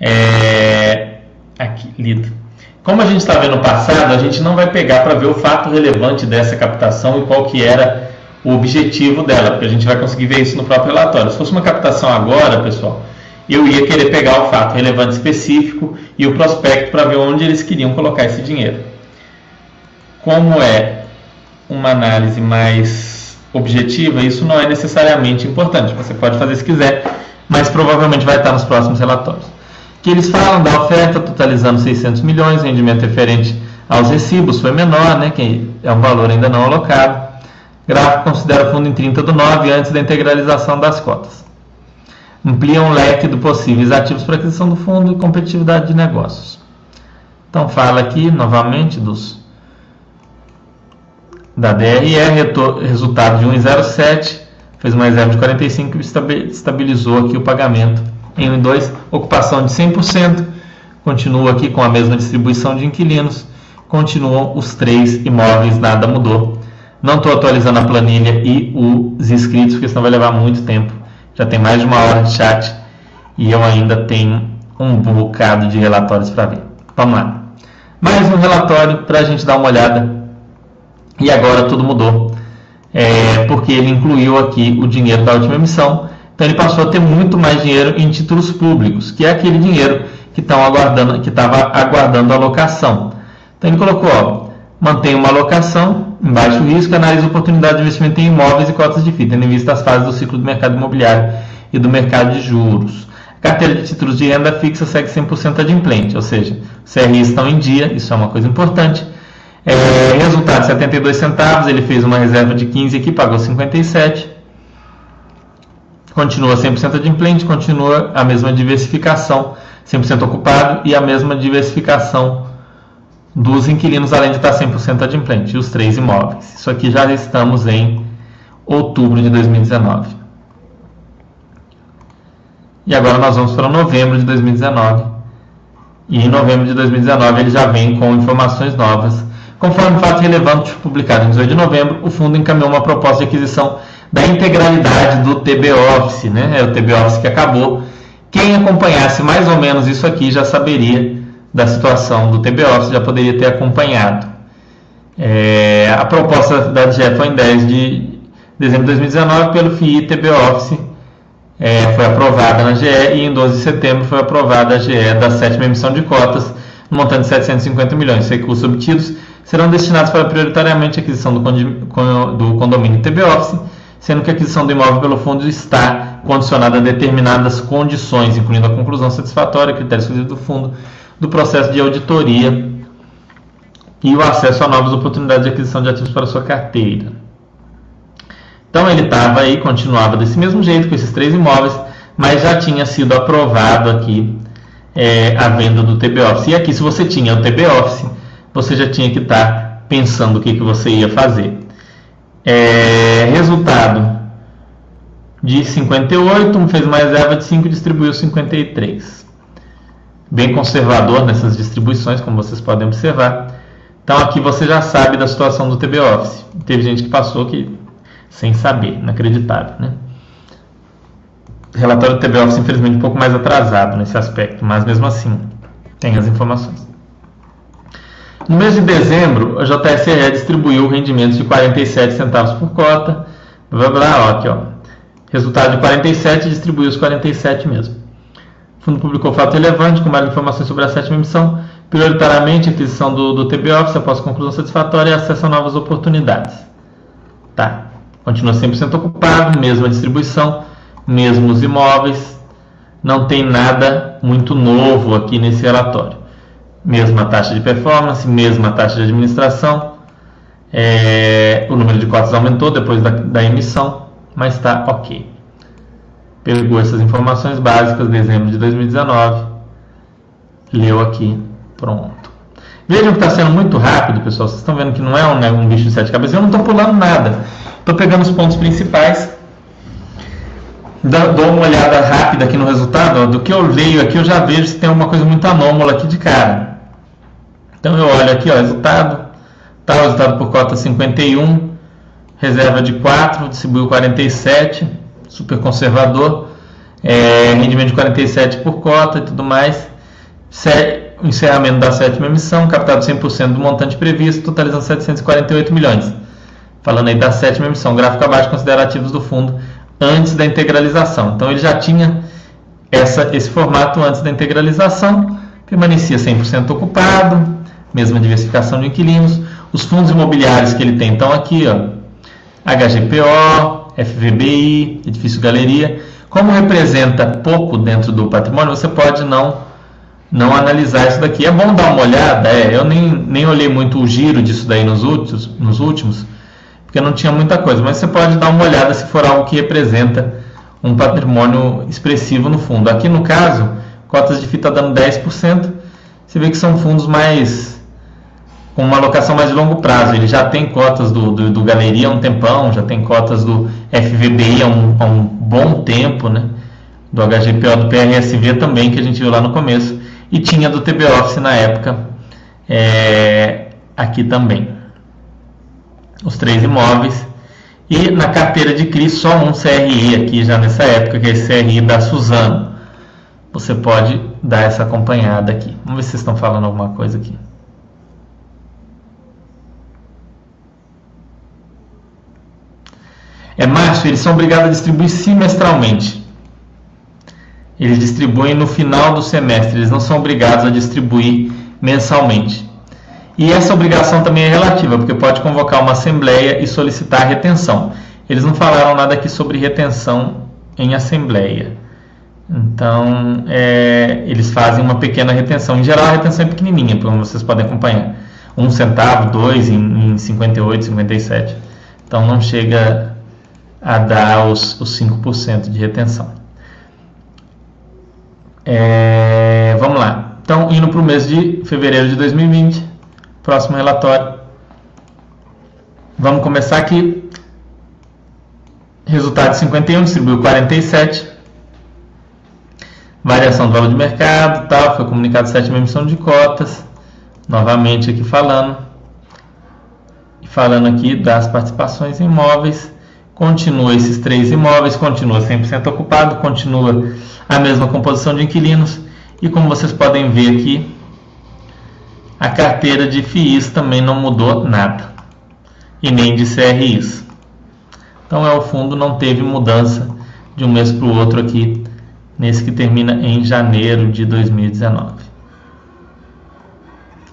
É, aqui, lido. Como a gente está vendo no passado, a gente não vai pegar para ver o fato relevante dessa captação e qual que era o objetivo dela, porque a gente vai conseguir ver isso no próprio relatório. Se fosse uma captação agora, pessoal, eu ia querer pegar o fato relevante específico e o prospecto para ver onde eles queriam colocar esse dinheiro. Como é uma análise mais objetiva, isso não é necessariamente importante. Você pode fazer se quiser, mas provavelmente vai estar nos próximos relatórios. Que eles falam da oferta totalizando 600 milhões, rendimento referente aos recibos foi menor, né, que é um valor ainda não alocado. Gráfico considera o fundo em 30 do 9 antes da integralização das cotas. Ampliam o leque de possíveis ativos para aquisição do fundo e competitividade de negócios. Então fala aqui novamente dos da DRE, resultado de 1,07, fez uma reserva de 45 e estabilizou aqui o pagamento em 1,2, ocupação de 100%, continua aqui com a mesma distribuição de inquilinos, continuam os três imóveis, nada mudou. Não estou atualizando a planilha e os inscritos, porque senão vai levar muito tempo. Já tem mais de uma hora de chat e eu ainda tenho um bocado de relatórios para ver. Vamos lá. Mais um relatório para a gente dar uma olhada e agora tudo mudou, é, porque ele incluiu aqui o dinheiro da última emissão, então ele passou a ter muito mais dinheiro em títulos públicos, que é aquele dinheiro que estava aguardando, aguardando alocação. Então ele colocou, ó, mantém uma alocação em baixo risco, analisa oportunidade de investimento em imóveis e cotas de FII, tendo em vista as fases do ciclo do mercado imobiliário e do mercado de juros. A carteira de títulos de renda fixa segue 100% adimplente, ou seja, os CRIs estão em dia, isso é uma coisa importante. É, resultado, 72 centavos, ele fez uma reserva de 15 aqui, pagou 57. Continua 100% adimplente, continua a mesma diversificação, 100% ocupado e a mesma diversificação dos inquilinos, além de estar 100% adimplente, os três imóveis. Isso aqui já estamos em outubro de 2019. E agora nós vamos para novembro de 2019. E em novembro de 2019 ele já vem com informações novas Conforme fato relevante publicado em 18 de novembro, o fundo encaminhou uma proposta de aquisição da integralidade do TB Office, né? É o TB Office que acabou. Quem acompanhasse mais ou menos isso aqui já saberia da situação do TB Office, já poderia ter acompanhado. É, a proposta da GE foi em 10 de dezembro de 2019 pelo FII TB Office, é, foi aprovada na GE e em 12 de setembro foi aprovada a GE da sétima emissão de cotas, no montante de 750 milhões. Recursos obtidos serão destinados para prioritariamente a aquisição do, do condomínio TB Office, sendo que a aquisição do imóvel pelo fundo está condicionada a determinadas condições, incluindo a conclusão satisfatória, critérios do fundo, do processo de auditoria e o acesso a novas oportunidades de aquisição de ativos para sua carteira. Então ele estava aí, continuava desse mesmo jeito com esses três imóveis, mas já tinha sido aprovado aqui é, a venda do TB Office. E aqui, se você tinha o TB Office, você já tinha que estar tá pensando o que, que você ia fazer. É, resultado de 58, fez uma reserva de 5 e distribuiu 53. Bem conservador nessas distribuições, como vocês podem observar. Então aqui você já sabe da situação do TB Office. Teve gente que passou que sem saber, inacreditável, né? Relatório do TB Office, infelizmente, um pouco mais atrasado nesse aspecto, mas mesmo assim tem as informações. No mês de dezembro, a JSE distribuiu rendimentos de 47 centavos por cota. Blá, blá, ó, aqui, ó. Resultado de 47 distribuiu os 47 mesmo. O fundo publicou fato relevante com mais informações sobre a sétima emissão, prioritariamente a aquisição do, do TB Office após conclusão satisfatória e acesso a novas oportunidades. Tá. Continua 100% ocupado, mesma distribuição, mesmos imóveis. Não tem nada muito novo aqui nesse relatório mesma taxa de performance, mesma taxa de administração. É, o número de cotas aumentou depois da, da emissão, mas está ok. Pegou essas informações básicas, dezembro de 2019, leu aqui, pronto. Vejam que está sendo muito rápido, pessoal. Vocês estão vendo que não é um, né, um bicho de sete cabeças. Eu não estou pulando nada. Estou pegando os pontos principais dou uma olhada rápida aqui no resultado, ó, do que eu leio aqui, eu já vejo se tem alguma coisa muito anômala aqui de cara. Então eu olho aqui, ó, resultado, tá, o resultado por cota 51, reserva de 4, distribuiu 47, super conservador. é, rendimento de 47 por cota e tudo mais. Encerramento da sétima emissão, captado 100% do montante previsto, totalizando 748 milhões. Falando aí da sétima emissão, gráfico abaixo considera ativos do fundo antes da integralização. Então ele já tinha essa, esse formato antes da integralização, permanecia 100% ocupado, mesma diversificação de inquilinos. Os fundos imobiliários que ele tem estão aqui, ó, HGPO, FVBI, Edifício Galeria. Como representa pouco dentro do patrimônio, você pode não não analisar isso daqui. É bom dar uma olhada, é, eu nem, nem olhei muito o giro disso daí nos últimos, nos últimos, porque não tinha muita coisa, mas você pode dar uma olhada se for algo que representa um patrimônio expressivo no fundo. Aqui no caso, cotas de está dando 10%, você vê que são fundos mais com uma alocação mais de longo prazo. Ele já tem cotas do, do, do Galeria há um tempão, já tem cotas do FVBI há um, há um bom tempo, né? do HGPO do PRSV também, que a gente viu lá no começo, e tinha do TB Office na época, é, aqui também. Os três imóveis. E na carteira de CRI, só um CRI aqui já nessa época, que é esse CRI da Suzano. Você pode dar essa acompanhada aqui. Vamos ver se vocês estão falando alguma coisa aqui. É Márcio, eles são obrigados a distribuir semestralmente. Eles distribuem no final do semestre, eles não são obrigados a distribuir mensalmente. E essa obrigação também é relativa, porque pode convocar uma assembleia e solicitar retenção. Eles não falaram nada aqui sobre retenção em assembleia. Então, é, eles fazem uma pequena retenção. Em geral, a retenção é pequenininha, como vocês podem acompanhar. Um centavo, dois em, em 58, 57. Então, não chega a dar os, os 5% de retenção. É, vamos lá. Então, indo para o mês de fevereiro de 2020, próximo relatório. Vamos começar aqui. Resultado de 51, distribuiu 47. Variação do valor de mercado, tal, foi comunicado sétima emissão de cotas. Novamente aqui falando. Falando aqui das participações em imóveis continua esses três imóveis, continua 100% ocupado, continua a mesma composição de inquilinos e como vocês podem ver aqui, a carteira de FIIs também não mudou nada e nem de CRIs. Então é o fundo não teve mudança de um mês para o outro aqui nesse que termina em janeiro de 2019.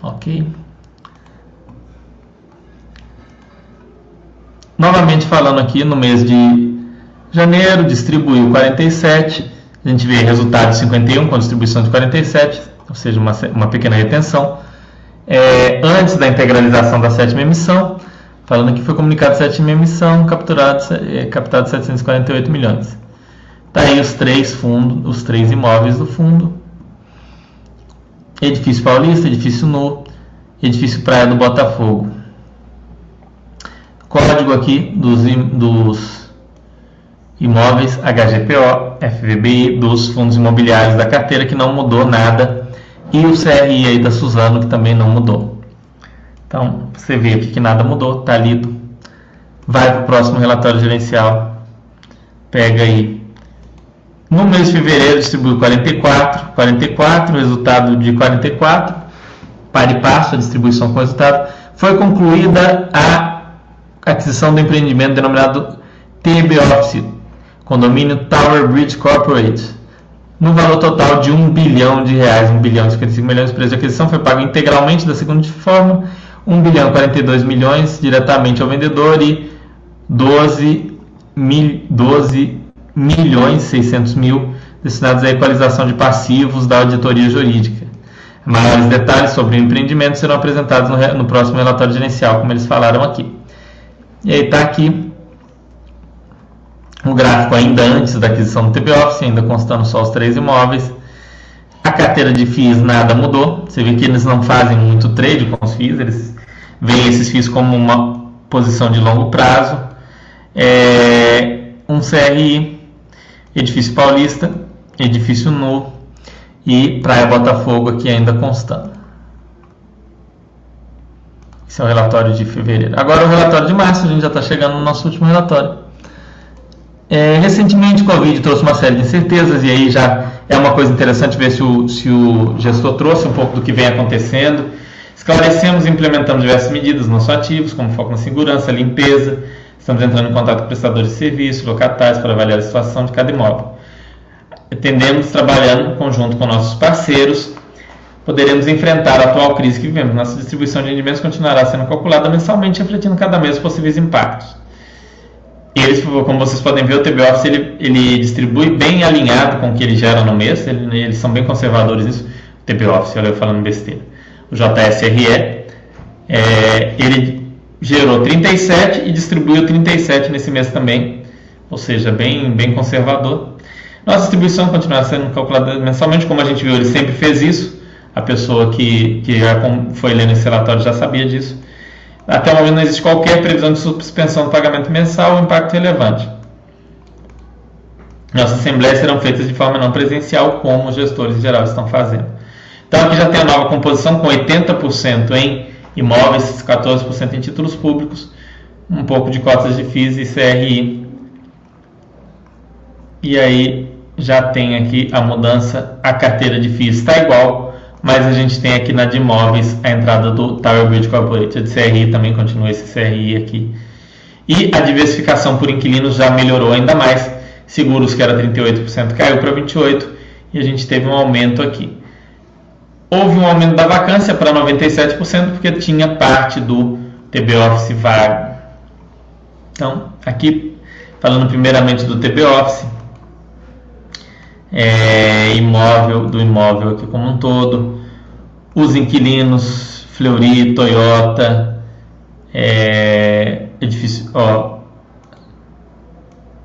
Ok? Novamente falando aqui no mês de janeiro, distribuiu 47, a gente vê resultado de 51 com distribuição de 47, ou seja, uma, uma pequena retenção. É, antes da integralização da sétima emissão, falando que foi comunicado sétima emissão, capturado, é, captado 748 milhões. Tá aí os três fundos, os três imóveis do fundo. Edifício Paulista, Edifício No, Edifício Praia do Botafogo código aqui dos, dos imóveis HGPO, FVBI, dos fundos imobiliários da carteira que não mudou nada e o CRI aí da Suzano que também não mudou. Então, você vê aqui que nada mudou, está lido. Vai para o próximo relatório gerencial, pega aí. No mês de fevereiro distribuiu 44, 44, resultado de 44, para e passo a distribuição com resultado. Foi concluída a aquisição do empreendimento denominado TB Office, condomínio Tower Bridge Corporate, no valor total de 1 bilhão de reais, 1 bilhão e 55 milhões. O preço de aquisição foi pago integralmente da seguinte forma: 1 bilhão e 42 milhões diretamente ao vendedor e 12, mil, 12 milhões 600 mil destinados à equalização de passivos da auditoria jurídica. Maiores detalhes sobre o empreendimento serão apresentados no, no próximo relatório gerencial, como eles falaram aqui. E aí está aqui o gráfico ainda antes da aquisição do TB Office, ainda constando só os três imóveis. A carteira de FIIs nada mudou. Você vê que eles não fazem muito trade com os FIIs, eles veem esses FIIs como uma posição de longo prazo. É, um CRI, Edifício Paulista, Edifício Nu e Praia Botafogo aqui ainda constando. Esse é o relatório de fevereiro. Agora o relatório de março, a gente já está chegando no nosso último relatório. É, recentemente, o Covid trouxe uma série de incertezas e aí já é uma coisa interessante ver se o, se o gestor trouxe um pouco do que vem acontecendo. Esclarecemos e implementamos diversas medidas não só ativos, como foco na segurança, limpeza. Estamos entrando em contato com prestadores de serviços, locatários, para avaliar a situação de cada imóvel. Tendemos trabalhando em conjunto com nossos parceiros, poderemos enfrentar a atual crise que vivemos. Nossa distribuição de rendimentos continuará sendo calculada mensalmente, refletindo cada mês os possíveis impactos. Eles, como vocês podem ver, o TB Office ele, ele distribui bem alinhado com o que ele gera no mês, ele, eles são bem conservadores nisso. O TB Office, olha eu falando besteira. O JSRE, é, ele gerou 37 e distribuiu 37 nesse mês também, ou seja, bem, bem conservador. Nossa distribuição continuará sendo calculada mensalmente, como a gente viu, ele sempre fez isso. A pessoa que, que já foi lendo esse relatório já sabia disso. Até o momento não existe qualquer previsão de suspensão do pagamento mensal ou impacto relevante. Nossas assembleias serão feitas de forma não presencial, como os gestores em geral estão fazendo. Então aqui já tem a nova composição com 80% em imóveis, 14% em títulos públicos, um pouco de cotas de FIIs e CRI. E aí já tem aqui a mudança, a carteira de FIIs está igual, mas a gente tem aqui na de imóveis a entrada do Tower Bridge Corporated CRI, também continua esse CRI aqui. E a diversificação por inquilinos já melhorou ainda mais. Seguros, que era 38%, caiu para 28% e a gente teve um aumento aqui. Houve um aumento da vacância para 97%, porque tinha parte do TB Office vago. Então, aqui, falando primeiramente do TB Office, é, imóvel do imóvel aqui como um todo, os inquilinos, Fleury, Toyota, é, edifício, ó,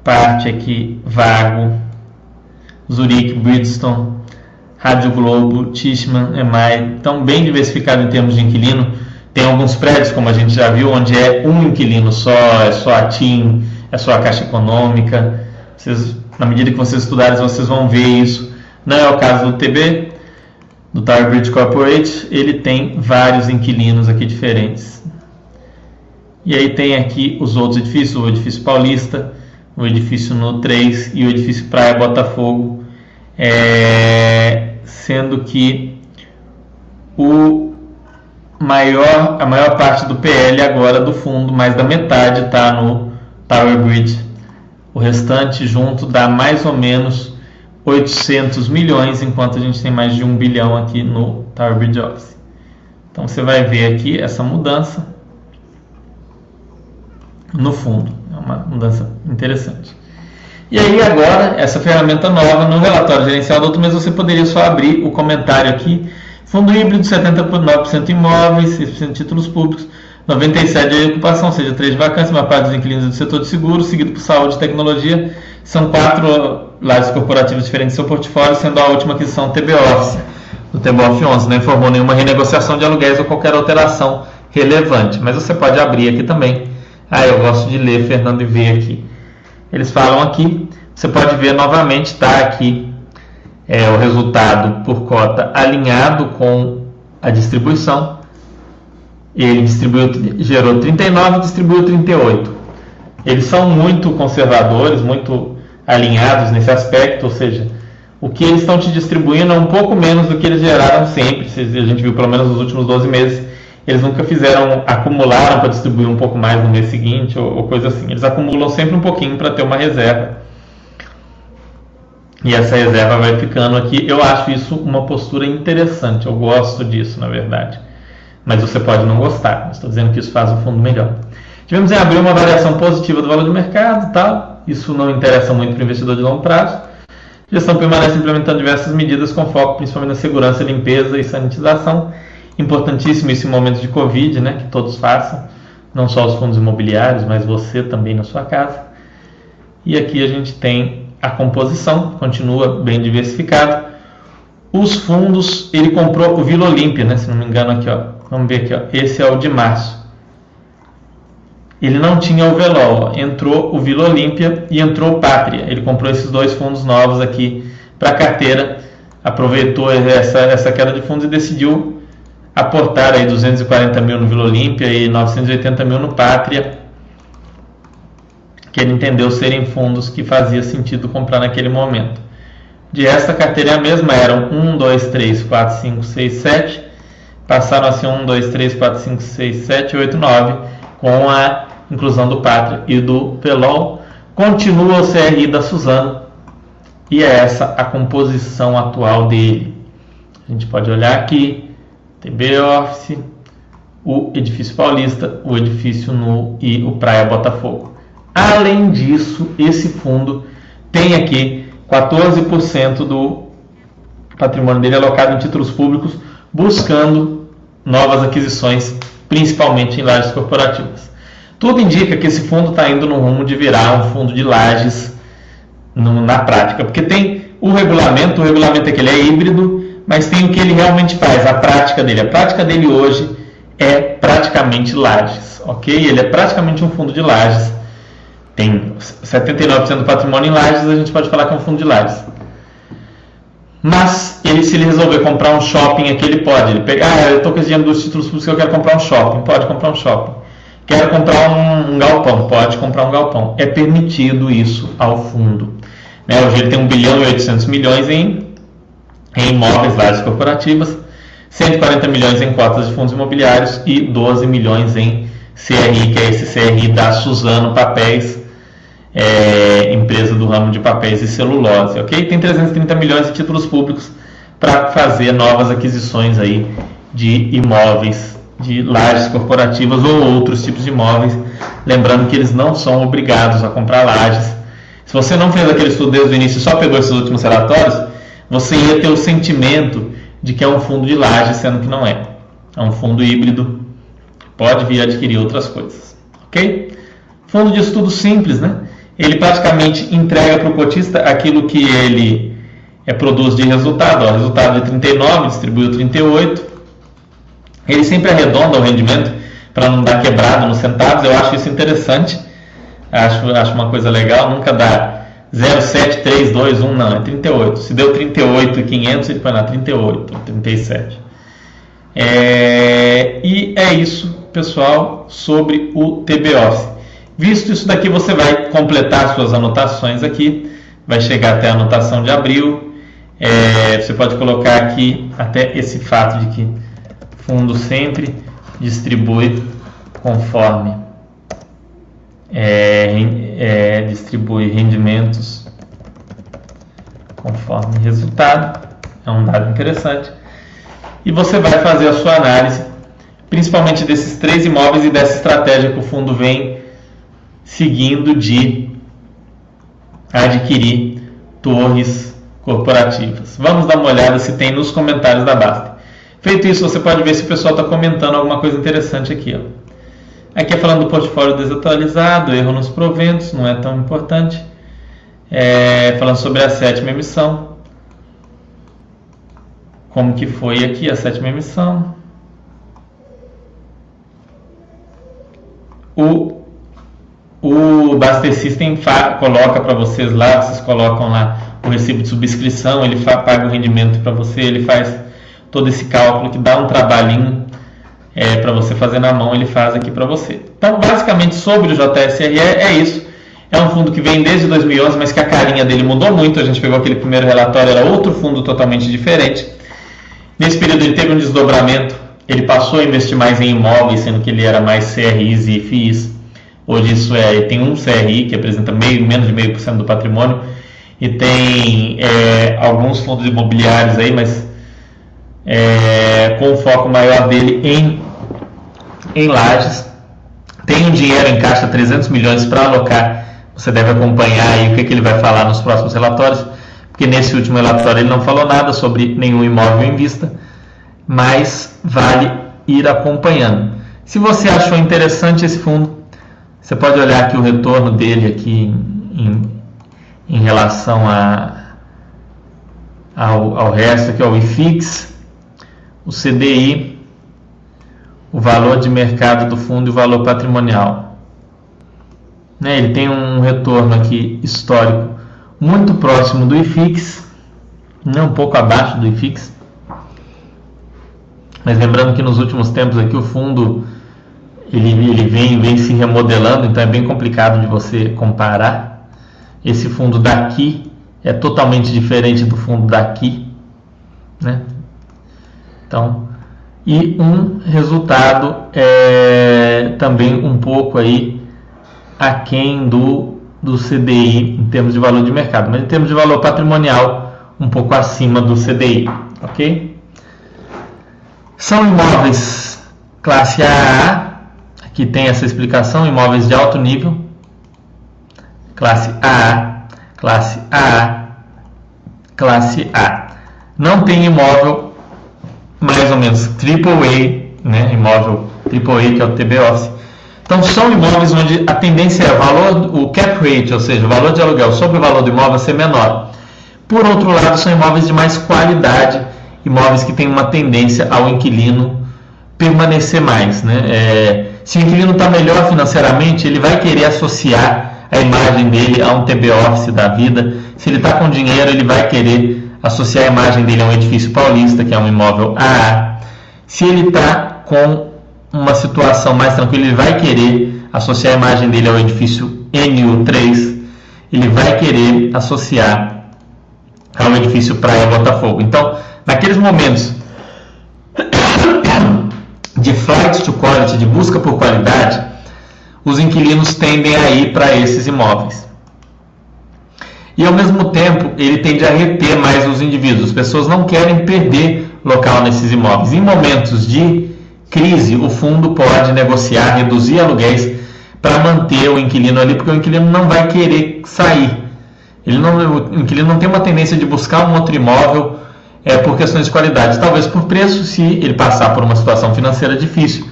parte aqui, Vago, Zurique, Bridgestone, Rádio Globo, Tishman, EMAI, estão bem diversificados em termos de inquilino. Tem alguns prédios, como a gente já viu, onde é um inquilino só, é só a TIM, é só a Caixa Econômica. Vocês na medida que vocês estudarem, vocês vão ver isso. Não é o caso do TB, do Tower Bridge Corporate, ele tem vários inquilinos aqui diferentes. E aí tem aqui os outros edifícios, o edifício Paulista, o edifício No 3 e o edifício Praia Botafogo, é, sendo que o maior, a maior parte do PL agora do fundo, mais da metade está no Tower Bridge o restante junto dá mais ou menos 800 milhões, enquanto a gente tem mais de 1 bilhão aqui no Tower Bridge Office. Então você vai ver aqui essa mudança no fundo. É uma mudança interessante. E aí agora, essa ferramenta nova, no relatório gerencial do outro mês, você poderia só abrir o comentário aqui. Fundo híbrido, 79% imóveis, 6% títulos públicos, 97 de ocupação, ou seja, 3 de vacância, uma parte dos inquilinos do setor de seguro, seguido por saúde e tecnologia. São quatro lares corporativos diferentes do seu portfólio, sendo a última aquisição TB Office. O TB Office 11 não informou nenhuma renegociação de aluguéis ou qualquer alteração relevante, mas você pode abrir aqui também. Ah, eu gosto de ler, Fernando, e ver aqui. Eles falam aqui, você pode ver novamente, está aqui é, o resultado por cota alinhado com a distribuição ele distribuiu, gerou 39 e distribuiu 38. Eles são muito conservadores, muito alinhados nesse aspecto, ou seja, o que eles estão te distribuindo é um pouco menos do que eles geraram sempre. A gente viu pelo menos nos últimos 12 meses, eles nunca fizeram, acumularam para distribuir um pouco mais no mês seguinte ou, ou coisa assim. Eles acumulam sempre um pouquinho para ter uma reserva. E essa reserva vai ficando aqui. Eu acho isso uma postura interessante. Eu gosto disso, na verdade mas você pode não gostar. Estou dizendo que isso faz o fundo melhor. Tivemos em abril uma variação positiva do valor de mercado, tal. Isso não interessa muito para o investidor de longo prazo. A gestão permanece implementando diversas medidas com foco principalmente na segurança, limpeza e sanitização. Importantíssimo isso em momentos de Covid, né, que todos façam, não só os fundos imobiliários, mas você também na sua casa. E aqui a gente tem a composição, continua bem diversificado. Os fundos, ele comprou o Vila Olímpia, né, se não me engano aqui, ó, Vamos ver aqui, ó. esse é o de março. Ele não tinha o Velol, entrou o Vila Olímpia e entrou o Pátria. Ele comprou esses dois fundos novos aqui para a carteira, aproveitou essa, essa queda de fundos e decidiu aportar aí 240 mil no Vila Olímpia e 980 mil no Pátria. que ele entendeu serem fundos que fazia sentido comprar naquele momento. De esta carteira é a mesma, eram 1, 2, 3, 4, 5, 6, 7, passaram a ser 1, 2, 3, 4, 5, 6, 7, 8, 9, com a inclusão do Pátria e do Pelol. Continua o CRI da Suzano e é essa a composição atual dele. A gente pode olhar aqui, TB Office, o Edifício Paulista, o Edifício Nu e o Praia Botafogo. Além disso, esse fundo tem aqui 14% do patrimônio dele alocado em títulos públicos, buscando novas aquisições, principalmente em lajes corporativas. Tudo indica que esse fundo está indo no rumo de virar um fundo de lajes no, na prática, porque tem o regulamento, o regulamento é que ele é híbrido, mas tem o que ele realmente faz, a prática dele. A prática dele hoje é praticamente lajes, ok? Ele é praticamente um fundo de lajes tem 79% do patrimônio em lajes, a gente pode falar que é um fundo de lajes. Mas ele, se ele resolver comprar um shopping aqui, ele pode. Ele pega, ah, eu estou com esse dinheiro dos títulos públicos, eu quero comprar um shopping. Pode comprar um shopping. Quero comprar um, um galpão. Pode comprar um galpão. É permitido isso ao fundo. Né? Hoje ele tem 1 bilhão e 800 milhões em, em imóveis, lajes corporativas, 140 milhões em cotas de fundos imobiliários e 12 milhões em CRI, que é esse CRI da Suzano Papéis, é, empresa do ramo de papéis e celulose, ok? Tem 330 milhões de títulos públicos para fazer novas aquisições aí de imóveis, de lajes corporativas ou outros tipos de imóveis. Lembrando que eles não são obrigados a comprar lajes. Se você não fez aquele estudo desde o início e só pegou esses últimos relatórios, você ia ter o sentimento de que é um fundo de laje, sendo que não é. É um fundo híbrido, pode vir adquirir outras coisas, ok? Fundo de estudo simples, né? Ele praticamente entrega para o cotista aquilo que ele é, produz de resultado. Ó, resultado de 39, distribuiu 38. Ele sempre arredonda o rendimento para não dar quebrado nos centavos. Eu acho isso interessante. Acho, acho uma coisa legal. Nunca dá 0,7321, não, é 38. Se deu 38,500, ele põe lá 38, 37. É, e é isso, pessoal, sobre o TBOS. Visto isso daqui, você vai completar suas anotações aqui, vai chegar até a anotação de abril. É, você pode colocar aqui até esse fato de que fundo sempre distribui conforme é, é, distribui rendimentos conforme resultado. É um dado interessante. E você vai fazer a sua análise, principalmente desses três imóveis e dessa estratégia que o fundo vem seguindo de adquirir torres corporativas. Vamos dar uma olhada se tem nos comentários da Basta. Feito isso, você pode ver se o pessoal está comentando alguma coisa interessante aqui. Ó. Aqui é falando do portfólio desatualizado, erro nos proventos, não é tão importante. É, falando sobre a sétima emissão. Como que foi aqui a sétima emissão. O o Baster System coloca para vocês lá, vocês colocam lá o recibo de subscrição, ele paga o rendimento para você, ele faz todo esse cálculo que dá um trabalhinho é, para você fazer na mão, ele faz aqui para você. Então, basicamente, sobre o JSRE é isso. É um fundo que vem desde 2011, mas que a carinha dele mudou muito. A gente pegou aquele primeiro relatório, era outro fundo totalmente diferente. Nesse período ele teve um desdobramento, ele passou a investir mais em imóveis, sendo que ele era mais CRIs e FIIs. Hoje isso é, tem um CRI que apresenta meio, menos de meio por cento do patrimônio e tem é, alguns fundos imobiliários aí, mas é, com foco maior dele em, em lajes. Tem um dinheiro em caixa, 300 milhões para alocar. Você deve acompanhar aí o que, que ele vai falar nos próximos relatórios, porque nesse último relatório ele não falou nada sobre nenhum imóvel em vista, mas vale ir acompanhando. Se você achou interessante esse fundo, você pode olhar aqui o retorno dele aqui em, em relação a, ao, ao resto, que é o IFIX, o CDI, o valor de mercado do fundo e o valor patrimonial. Né, ele tem um retorno aqui histórico muito próximo do IFIX, né, um pouco abaixo do IFIX. Mas lembrando que nos últimos tempos aqui o fundo ele, ele vem, vem se remodelando, então é bem complicado de você comparar. Esse fundo daqui é totalmente diferente do fundo daqui, né? Então, e um resultado é também um pouco aí aquém do, do CDI em termos de valor de mercado, mas em termos de valor patrimonial um pouco acima do CDI, ok? São imóveis classe AA, aqui tem essa explicação, imóveis de alto nível, classe AA, classe AA, classe A. Não tem imóvel mais ou menos AAA, né, imóvel AAA que é o TB Office. Então são imóveis onde a tendência é o valor, o cap rate, ou seja, o valor de aluguel sobre o valor do imóvel ser menor. Por outro lado, são imóveis de mais qualidade, imóveis que têm uma tendência ao inquilino permanecer mais. Né? É, se o inquilino está melhor financeiramente, ele vai querer associar a imagem dele a um TB Office da vida. Se ele está com dinheiro, ele vai querer associar a imagem dele a um edifício paulista, que é um imóvel AA. Se ele está com uma situação mais tranquila, ele vai querer associar a imagem dele ao edifício NU3, ele vai querer associar ao edifício Praia Botafogo. Então, naqueles momentos de flight to quality, de busca por qualidade, os inquilinos tendem a ir para esses imóveis. E ao mesmo tempo, ele tende a reter mais os indivíduos. As pessoas não querem perder local nesses imóveis. Em momentos de crise, o fundo pode negociar, reduzir aluguéis para manter o inquilino ali, porque o inquilino não vai querer sair. Ele não, o inquilino não tem uma tendência de buscar um outro imóvel é, por questões de qualidade. Talvez por preço, se ele passar por uma situação financeira difícil,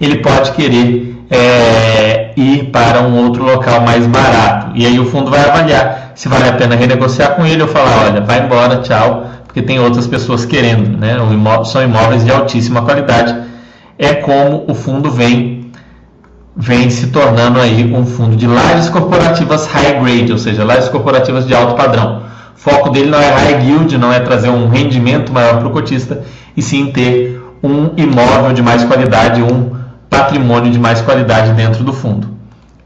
ele pode querer é, ir para um outro local mais barato. E aí o fundo vai avaliar se vale a pena renegociar com ele ou falar, olha, vai embora, tchau, porque tem outras pessoas querendo. Né? São imóveis de altíssima qualidade. É como o fundo vem vem se tornando aí um fundo de lajes corporativas high grade, ou seja, lajes corporativas de alto padrão. Foco dele não é high yield, não é trazer um rendimento maior para o cotista, e sim ter um imóvel de mais qualidade, um patrimônio de mais qualidade dentro do fundo.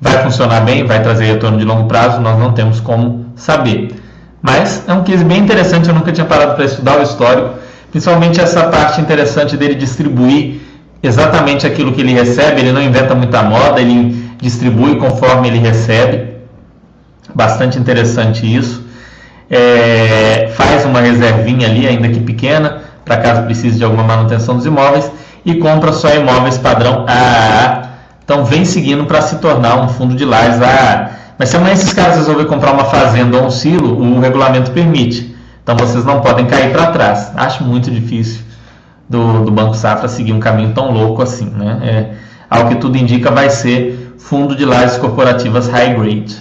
Vai funcionar bem, vai trazer retorno de longo prazo, nós não temos como saber. Mas é um case bem interessante, eu nunca tinha parado para estudar o histórico, principalmente essa parte interessante dele distribuir exatamente aquilo que ele recebe, ele não inventa muita moda, ele distribui conforme ele recebe. Bastante interessante isso. É, faz uma reservinha ali, ainda que pequena, para caso precise de alguma manutenção dos imóveis, e compra só imóveis padrão AAA. Então vem seguindo para se tornar um fundo de lajes AAA. Mas se amanhã esses caras resolverem comprar uma fazenda ou um silo, o regulamento permite. Então vocês não podem cair para trás. Acho muito difícil do, do Banco Safra seguir um caminho tão louco assim. Né? É, ao que tudo indica, vai ser fundo de lajes corporativas high grade.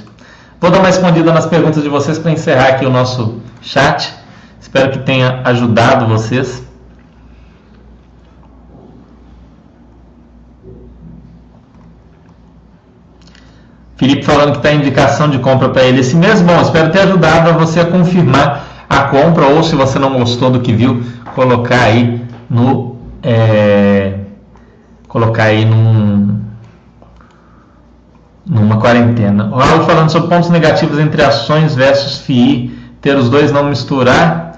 Vou dar uma respondida nas perguntas de vocês para encerrar aqui o nosso chat. Espero que tenha ajudado vocês. Felipe falando que está indicação de compra para ele esse mês. Bom, espero ter ajudado a você a confirmar a compra ou se você não gostou do que viu, colocar aí no é, colocar aí num, numa quarentena. Raul falando sobre pontos negativos entre ações versus FII, ter os dois não misturar.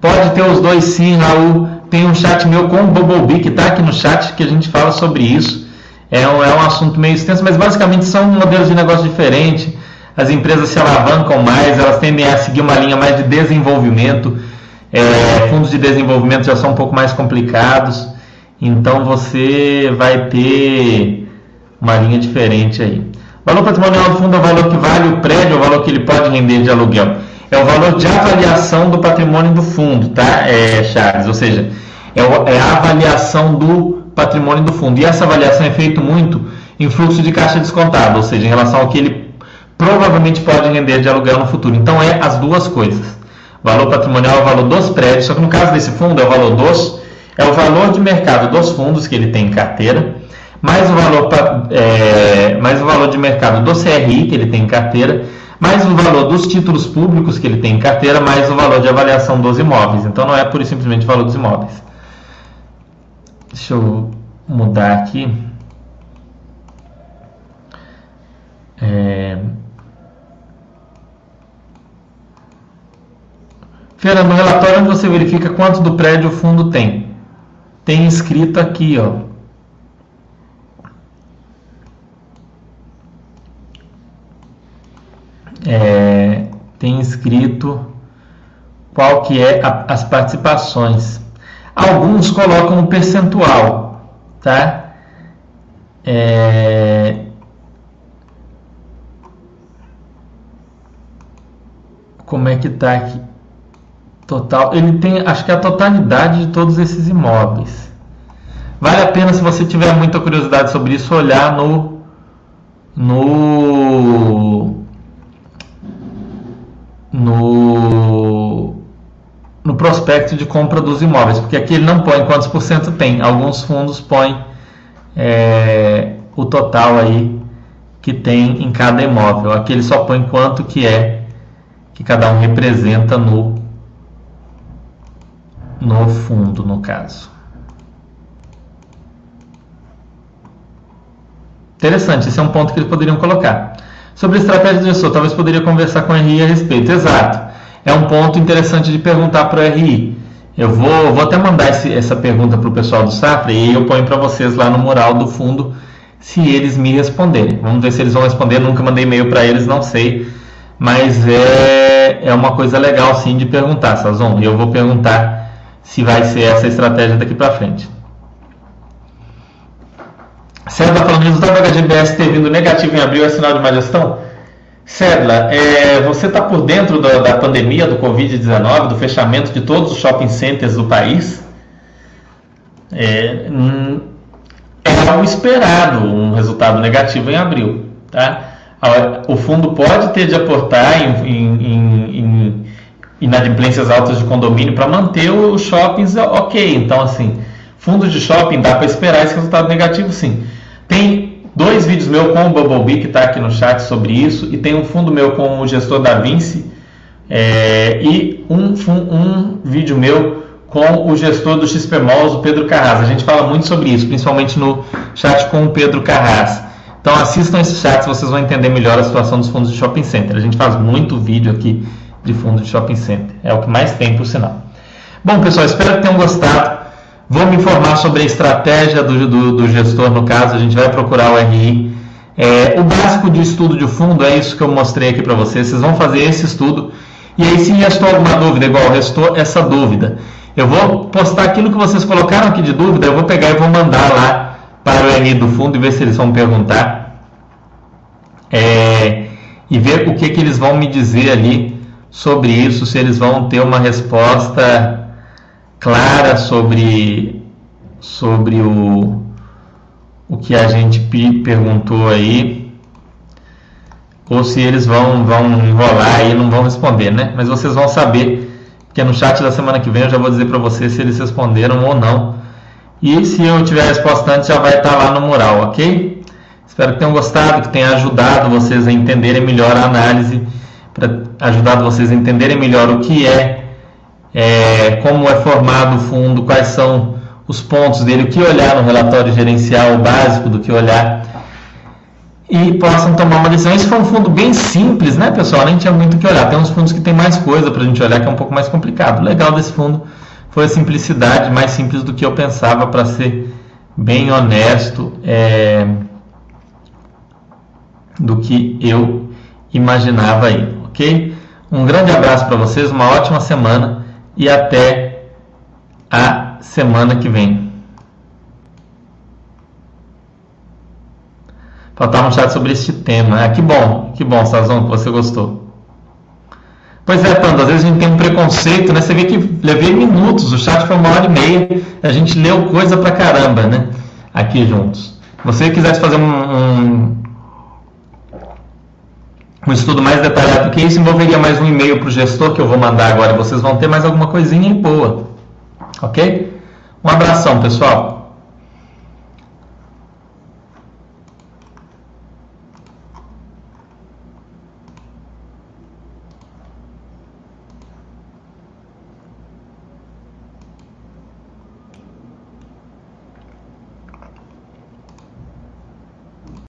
Pode ter os dois sim, Raul. Tem um chat meu com o Bobobi que está aqui no chat que a gente fala sobre isso. É um, é um assunto meio extenso, mas basicamente são modelos de negócio diferentes. As empresas se alavancam mais, elas tendem a seguir uma linha mais de desenvolvimento é, fundos de desenvolvimento já são um pouco mais complicados, então você vai ter uma linha diferente aí. Valor patrimonial do fundo é o valor que vale o prédio, é o valor que ele pode render de aluguel. É o valor de avaliação do patrimônio do fundo, tá, é, Charles? Ou seja, é, o, é a avaliação do patrimônio do fundo. E essa avaliação é feita muito em fluxo de caixa descontado, ou seja, em relação ao que ele provavelmente pode render de aluguel no futuro. Então é as duas coisas. Valor patrimonial é o valor dos prédios, só que no caso desse fundo é o valor dos, é o valor de mercado dos fundos que ele tem em carteira, mais o valor, é, mais o valor de mercado do CRI que ele tem em carteira, mais o valor dos títulos públicos que ele tem em carteira, mais o valor de avaliação dos imóveis. Então não é pura e simplesmente o valor dos imóveis. Deixa eu mudar aqui. É... Fernando, no relatório onde você verifica quanto do prédio o fundo tem. Tem escrito aqui, ó. É, tem escrito qual que é a, as participações. Alguns colocam um percentual, tá? É, como é que tá aqui? Total, ele tem, acho que a totalidade de todos esses imóveis. Vale a pena se você tiver muita curiosidade sobre isso olhar no no no no prospecto de compra dos imóveis, porque aqui ele não põe quantos por cento tem. Alguns fundos põem é, o total aí que tem em cada imóvel. Aqui ele só põe quanto que é que cada um representa no no fundo, no caso. Interessante, esse é um ponto que eles poderiam colocar. Sobre estratégia de gestor, talvez poderia conversar com o RI a respeito. Exato. É um ponto interessante de perguntar para o RI. Eu vou, vou até mandar esse, essa pergunta para o pessoal do Safra e eu ponho para vocês lá no mural do fundo se eles me responderem. Vamos ver se eles vão responder. Nunca mandei e-mail para eles, não sei. Mas é, é uma coisa legal sim de perguntar, Sazon. E eu vou perguntar se vai ser essa estratégia daqui para frente. Cédula falando resultado da HGBS ter vindo negativo em abril é sinal de má gestão? Cédula, é, você está por dentro da, da pandemia do Covid-19, do fechamento de todos os shopping centers do país? É, hum, é algo esperado um resultado negativo em abril. Tá? O fundo pode ter de aportar em, em, em inadimplências altas de condomínio para manter os shoppings ok. Então, assim, fundos de shopping dá para esperar esse resultado negativo sim. Tem dois vídeos meu com o Bumblebee que está aqui no chat sobre isso e tem um fundo meu com o gestor da Vinci é, e um, um vídeo meu com o gestor do XP Malls, o Pedro Carras. A gente fala muito sobre isso, principalmente no chat com o Pedro Carras. Então assistam esses chats, vocês vão entender melhor a situação dos fundos de shopping center. A gente faz muito vídeo aqui de fundo de shopping center. É o que mais tem, por sinal. Bom, pessoal, espero que tenham gostado. Me informar sobre a estratégia do, do, do gestor, no caso, a gente vai procurar o RI. É, o básico de estudo de fundo é isso que eu mostrei aqui para vocês. Vocês vão fazer esse estudo. E aí, se restou alguma dúvida, igual restou essa dúvida, eu vou postar aquilo que vocês colocaram aqui de dúvida, eu vou pegar e vou mandar lá para o RI do fundo e ver se eles vão perguntar. É, e ver o que, que eles vão me dizer ali sobre isso, se eles vão ter uma resposta clara sobre, sobre o, o que a gente perguntou aí, ou se eles vão, vão enrolar e não vão responder, né? Mas vocês vão saber, porque no chat da semana que vem eu já vou dizer para vocês se eles responderam ou não. E se eu tiver a resposta antes, já vai estar lá no mural, ok? Espero que tenham gostado, que tenha ajudado vocês a entenderem melhor a análise para ajudar vocês a entenderem melhor o que é, é, como é formado o fundo, quais são os pontos dele, o que olhar no relatório gerencial, básico do que olhar, e possam tomar uma decisão. Esse foi um fundo bem simples, né, pessoal? Nem tinha muito o que olhar. Tem uns fundos que tem mais coisa para a gente olhar, que é um pouco mais complicado. O legal desse fundo foi a simplicidade, mais simples do que eu pensava, para ser bem honesto, é, do que eu imaginava aí ok? Um grande abraço para vocês, uma ótima semana e até a semana que vem. Faltava um chat sobre este tema. Ah, que bom, que bom, Sazon, que você gostou. Pois é, Panda, às vezes a gente tem um preconceito, né? Você vê que levei minutos, o chat foi uma hora e meia, a gente leu coisa pra caramba, né? Aqui juntos. Se você quisesse fazer um, um um estudo mais detalhado que isso envolveria mais um e-mail para o gestor que eu vou mandar agora. Vocês vão ter mais alguma coisinha boa. Ok? Um abração, pessoal.